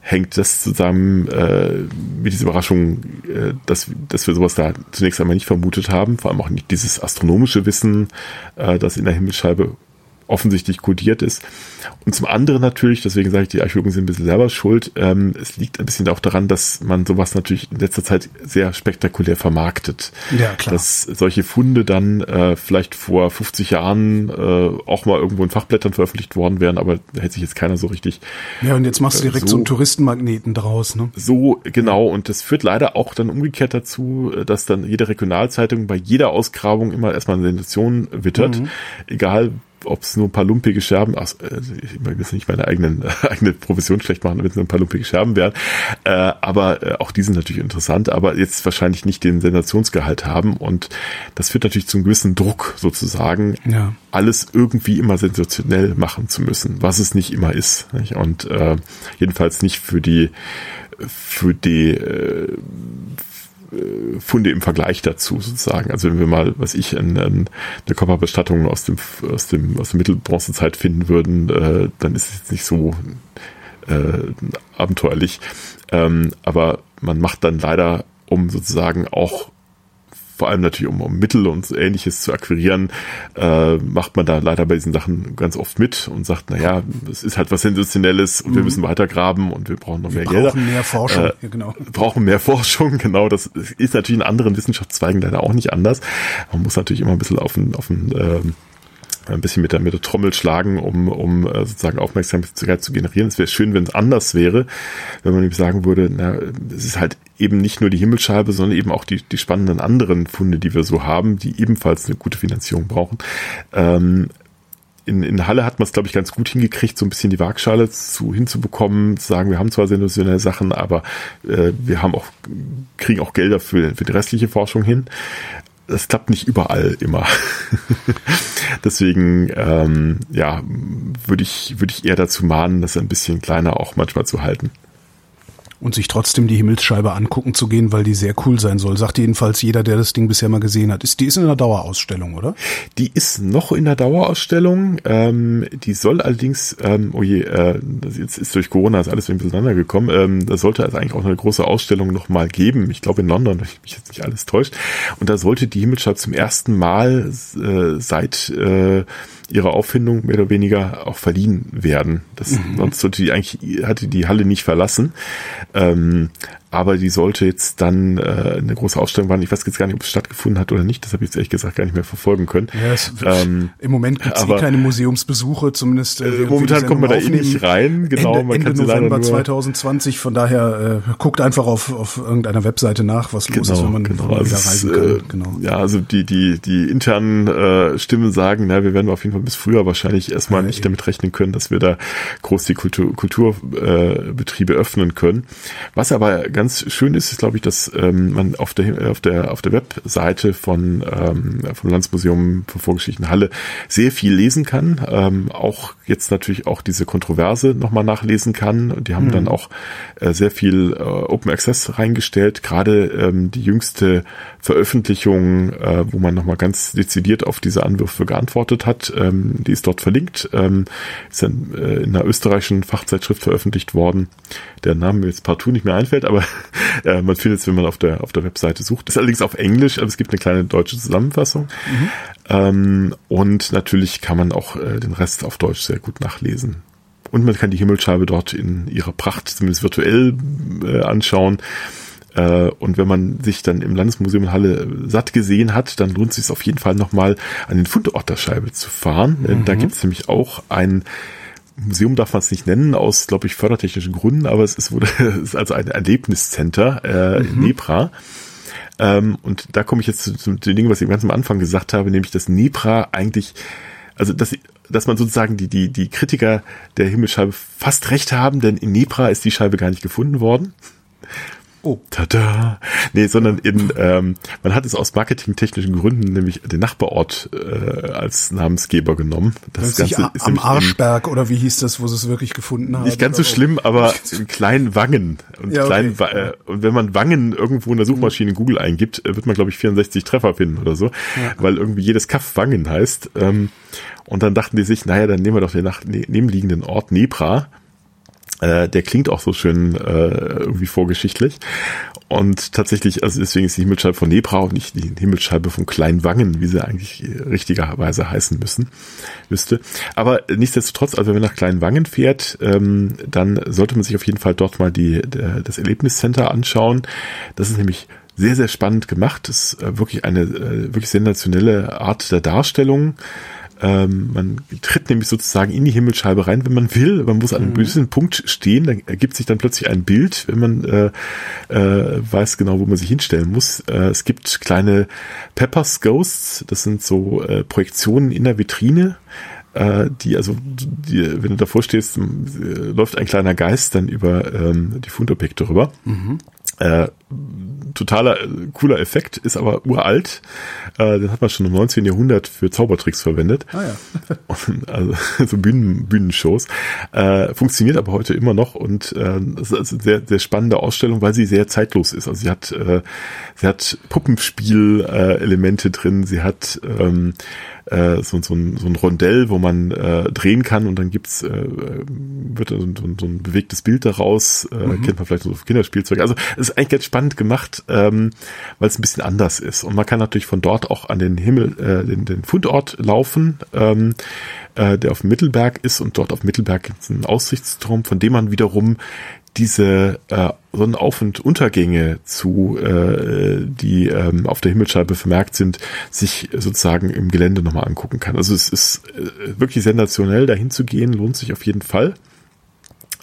hängt das zusammen äh, mit dieser Überraschung, äh, dass, dass wir sowas da zunächst einmal nicht vermutet haben, vor allem auch nicht dieses astronomische Wissen, äh, das in der Himmelsscheibe offensichtlich kodiert ist. Und zum anderen natürlich, deswegen sage ich, die Archäologen sind ein bisschen selber schuld, ähm, es liegt ein bisschen auch daran, dass man sowas natürlich in letzter Zeit sehr spektakulär vermarktet. Ja, klar. Dass solche Funde dann äh, vielleicht vor 50 Jahren äh, auch mal irgendwo in Fachblättern veröffentlicht worden wären, aber da hätte sich jetzt keiner so richtig. Ja, und jetzt machst du direkt äh, so, so einen Touristenmagneten draus, ne? So, genau. Und das führt leider auch dann umgekehrt dazu, äh, dass dann jede Regionalzeitung bei jeder Ausgrabung immer erstmal eine Sensation wittert. Mhm. Egal ob es nur ein paar lumpige Scherben, äh, ich will jetzt nicht meine eigenen, eigene Profession schlecht machen, wenn es nur ein paar lumpige Scherben wären, äh, aber äh, auch die sind natürlich interessant, aber jetzt wahrscheinlich nicht den Sensationsgehalt haben und das führt natürlich zum gewissen Druck sozusagen, ja. alles irgendwie immer sensationell machen zu müssen, was es nicht immer ist nicht? und äh, jedenfalls nicht für die für die äh, äh, Funde im Vergleich dazu sozusagen. Also wenn wir mal, was ich, in, in eine Körperbestattung aus dem aus dem aus der Mittelbronzezeit finden würden, äh, dann ist es nicht so äh, abenteuerlich. Ähm, aber man macht dann leider, um sozusagen auch vor allem natürlich um, um Mittel und ähnliches zu akquirieren, äh, macht man da leider bei diesen Sachen ganz oft mit und sagt, naja, es ist halt was Sensationelles und mhm. wir müssen weiter graben und wir brauchen noch wir mehr Geld. Wir brauchen mehr Forschung, äh, ja, genau. brauchen mehr Forschung, genau. Das ist natürlich in anderen Wissenschaftszweigen leider auch nicht anders. Man muss natürlich immer ein bisschen auf den, auf den ähm, ein bisschen mit der, mit der Trommel schlagen, um, um äh, sozusagen Aufmerksamkeit zu generieren. Es wäre schön, wenn es anders wäre, wenn man eben sagen würde, na, es ist halt eben nicht nur die Himmelsscheibe, sondern eben auch die, die spannenden anderen Funde, die wir so haben, die ebenfalls eine gute Finanzierung brauchen. Ähm, in, in Halle hat man es, glaube ich, ganz gut hingekriegt, so ein bisschen die Waagschale zu, hinzubekommen, zu sagen, wir haben zwar sensationelle Sachen, aber äh, wir haben auch, kriegen auch Gelder für, für die restliche Forschung hin das klappt nicht überall immer. Deswegen, ähm, ja, würde ich, würde ich eher dazu mahnen, das ein bisschen kleiner auch manchmal zu halten und sich trotzdem die Himmelsscheibe angucken zu gehen, weil die sehr cool sein soll. Sagt jedenfalls jeder, der das Ding bisher mal gesehen hat. Ist, die ist in der Dauerausstellung, oder? Die ist noch in der Dauerausstellung. Ähm, die soll allerdings, ähm, oh je, äh, jetzt ist durch Corona ist alles ein bisschen gekommen. Ähm, da sollte es eigentlich auch eine große Ausstellung noch mal geben. Ich glaube in London, wenn mich jetzt nicht alles täuscht. Und da sollte die Himmelsscheibe zum ersten Mal äh, seit äh, ihrer Auffindung mehr oder weniger auch verliehen werden. Das, mhm. Sonst sollte die eigentlich, hatte die Halle nicht verlassen. Ähm, aber die sollte jetzt dann äh, eine große Ausstellung waren. Ich weiß jetzt gar nicht, ob es stattgefunden hat oder nicht. Das habe ich jetzt ehrlich gesagt gar nicht mehr verfolgen können. Ja, es, ähm, Im Moment gibt es eh keine Museumsbesuche, zumindest. Äh, momentan kommt man da eh nicht rein. Genau, Ende, man Ende kann November 2020. Von daher äh, guckt einfach auf, auf irgendeiner Webseite nach, was los genau, ist, wenn man, genau. wenn man also wieder reisen kann. Äh, genau. Ja, also die die die internen äh, Stimmen sagen, na, wir werden auf jeden Fall bis früher wahrscheinlich erstmal ja, nicht eben. damit rechnen können, dass wir da groß die Kultur, Kulturbetriebe äh, öffnen können. Was aber ganz schön ist, ist glaube ich, dass ähm, man auf der auf der auf der Webseite von ähm, vom Landsmuseum für Vorgeschichten Halle sehr viel lesen kann. Ähm, auch jetzt natürlich auch diese Kontroverse nochmal nachlesen kann. Die haben mhm. dann auch äh, sehr viel äh, Open Access reingestellt. Gerade ähm, die jüngste Veröffentlichung, äh, wo man nochmal ganz dezidiert auf diese Anwürfe geantwortet hat, ähm, die ist dort verlinkt. Ähm, ist dann äh, in einer österreichischen Fachzeitschrift veröffentlicht worden. Der Name mir jetzt partout nicht mehr einfällt, aber äh, man findet es, wenn man auf der auf der Webseite sucht. Ist allerdings auf Englisch, aber es gibt eine kleine deutsche Zusammenfassung. Mhm. Ähm, und natürlich kann man auch äh, den Rest auf Deutsch sehr gut nachlesen. Und man kann die Himmelscheibe dort in ihrer Pracht, zumindest virtuell, äh, anschauen. Äh, und wenn man sich dann im Landesmuseum in Halle satt gesehen hat, dann lohnt es sich auf jeden Fall nochmal an den Fundort der Scheibe zu fahren. Mhm. Da gibt es nämlich auch ein Museum darf man es nicht nennen, aus, glaube ich, fördertechnischen Gründen, aber es ist, wurde, es ist also ein Erlebniscenter äh, mhm. in Nebra. Ähm, und da komme ich jetzt zu, zu dem Ding, was ich ganz am Anfang gesagt habe, nämlich, dass Nebra eigentlich, also dass, dass man sozusagen die, die, die Kritiker der Himmelscheibe fast recht haben, denn in Nebra ist die Scheibe gar nicht gefunden worden. Oh. Tada! Nee, sondern in, ähm, man hat es aus marketingtechnischen Gründen nämlich den Nachbarort äh, als Namensgeber genommen. Das, das Ganze ist am Arschberg in, oder wie hieß das, wo sie es wirklich gefunden haben? Nicht ganz so schlimm, aber in kleinen Wangen. Und, ja, okay. kleinen, äh, und wenn man Wangen irgendwo in der Suchmaschine in Google eingibt, äh, wird man, glaube ich, 64 Treffer finden oder so, ja. weil irgendwie jedes Kaff Wangen heißt. Ähm, und dann dachten die sich, naja, dann nehmen wir doch den nach, ne, nebenliegenden Ort Nebra äh, der klingt auch so schön äh, irgendwie vorgeschichtlich. Und tatsächlich, also deswegen ist die Himmelsscheibe von Nebra und nicht die Himmelsscheibe von Kleinwangen, wie sie eigentlich richtigerweise heißen müssen, müsste. Aber nichtsdestotrotz, also wenn man nach Kleinwangen fährt, ähm, dann sollte man sich auf jeden Fall dort mal die, der, das Erlebniscenter anschauen. Das ist nämlich sehr, sehr spannend gemacht. Das ist äh, wirklich eine äh, wirklich sensationelle Art der Darstellung. Ähm, man tritt nämlich sozusagen in die Himmelsscheibe rein, wenn man will. Man muss an einem mhm. gewissen Punkt stehen, dann ergibt sich dann plötzlich ein Bild, wenn man äh, äh, weiß genau, wo man sich hinstellen muss. Äh, es gibt kleine Peppers Ghosts, das sind so äh, Projektionen in der Vitrine äh, die, also, die, wenn du davor stehst, äh, läuft ein kleiner Geist dann über ähm, die Fundobjekte rüber. Mhm. Äh, totaler äh, cooler Effekt, ist aber uralt. Äh, den hat man schon im 19. Jahrhundert für Zaubertricks verwendet. Ah ja. und, also so Bühnen, Bühnenshows. Äh, funktioniert aber heute immer noch und äh, es ist eine sehr, sehr spannende Ausstellung, weil sie sehr zeitlos ist. Also sie hat, äh, sie hat Puppenspiel-Elemente äh, drin, sie hat ähm, äh, so, so, ein, so ein Rondell, wo man äh, drehen kann und dann gibt's äh, wird so, so, so ein bewegtes Bild daraus, äh, mhm. kennt man vielleicht so Kinderspielzeug. Also es ist eigentlich ganz spannend gemacht, ähm, weil es ein bisschen anders ist. Und man kann natürlich von dort auch an den Himmel, äh, den, den Fundort laufen, ähm, äh, der auf Mittelberg ist und dort auf Mittelberg gibt es einen Aussichtsturm, von dem man wiederum diese äh, Sonnenauf- und Untergänge zu, äh, die ähm, auf der Himmelsscheibe vermerkt sind, sich sozusagen im Gelände nochmal angucken kann. Also es ist äh, wirklich sensationell, dahin zu gehen, lohnt sich auf jeden Fall.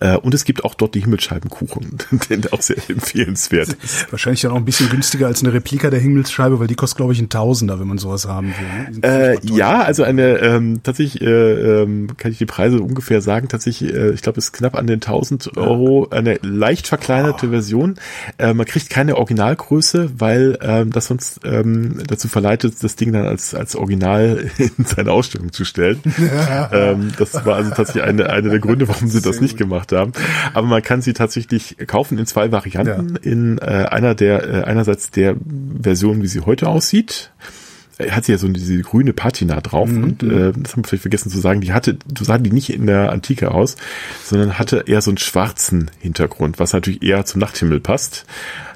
Äh, und es gibt auch dort die Himmelsscheibenkuchen, den auch sehr empfehlenswert. Wahrscheinlich dann auch ein bisschen günstiger als eine Replika der Himmelsscheibe, weil die kostet, glaube ich, ein Tausender, wenn man sowas haben will. Ne? Äh, ja, also eine, ähm, tatsächlich äh, ähm, kann ich die Preise ungefähr sagen, tatsächlich, äh, ich glaube, es ist knapp an den 1000 Euro, eine leicht verkleinerte oh. Version. Äh, man kriegt keine Originalgröße, weil ähm, das sonst ähm, dazu verleitet, das Ding dann als, als Original in seine Ausstellung zu stellen. ähm, das war also tatsächlich eine, eine der Gründe, warum sie das nicht gemacht gemacht haben. Aber man kann sie tatsächlich kaufen in zwei Varianten. Ja. In äh, einer der, äh, einerseits der Version, wie sie heute aussieht hat sie ja so diese grüne Patina drauf mhm. und äh, das haben wir vielleicht vergessen zu sagen, die hatte, du sah die nicht in der Antike aus, sondern hatte eher so einen schwarzen Hintergrund, was natürlich eher zum Nachthimmel passt.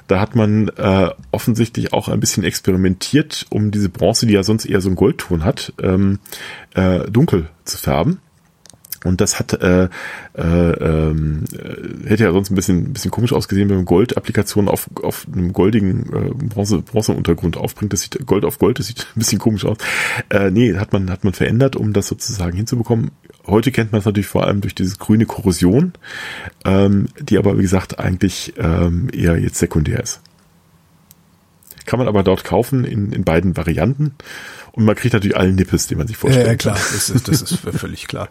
Da hat man äh, offensichtlich auch ein bisschen experimentiert, um diese Bronze, die ja sonst eher so einen Goldton hat, ähm, äh, dunkel zu färben. Und das hat äh, äh, ähm, äh, hätte ja sonst ein bisschen ein bisschen komisch ausgesehen, wenn man Gold-Applikationen auf, auf einem goldigen äh, Bronze Bronze-Untergrund aufbringt. Das sieht Gold auf Gold, das sieht ein bisschen komisch aus. Äh, nee, hat man hat man verändert, um das sozusagen hinzubekommen. Heute kennt man es natürlich vor allem durch diese grüne Korrosion, ähm, die aber wie gesagt eigentlich ähm, eher jetzt sekundär ist. Kann man aber dort kaufen in, in beiden Varianten. Und man kriegt natürlich allen Nippes, die man sich vorstellt. Ja, klar, das ist, das ist völlig klar.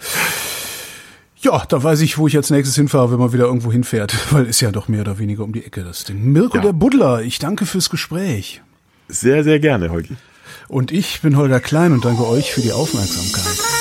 Ja, da weiß ich, wo ich als nächstes hinfahre, wenn man wieder irgendwo hinfährt, weil ist ja doch mehr oder weniger um die Ecke das Ding. Mirko ja. der Buddler, ich danke fürs Gespräch. Sehr, sehr gerne, Holgi. Und ich bin Holger Klein und danke euch für die Aufmerksamkeit.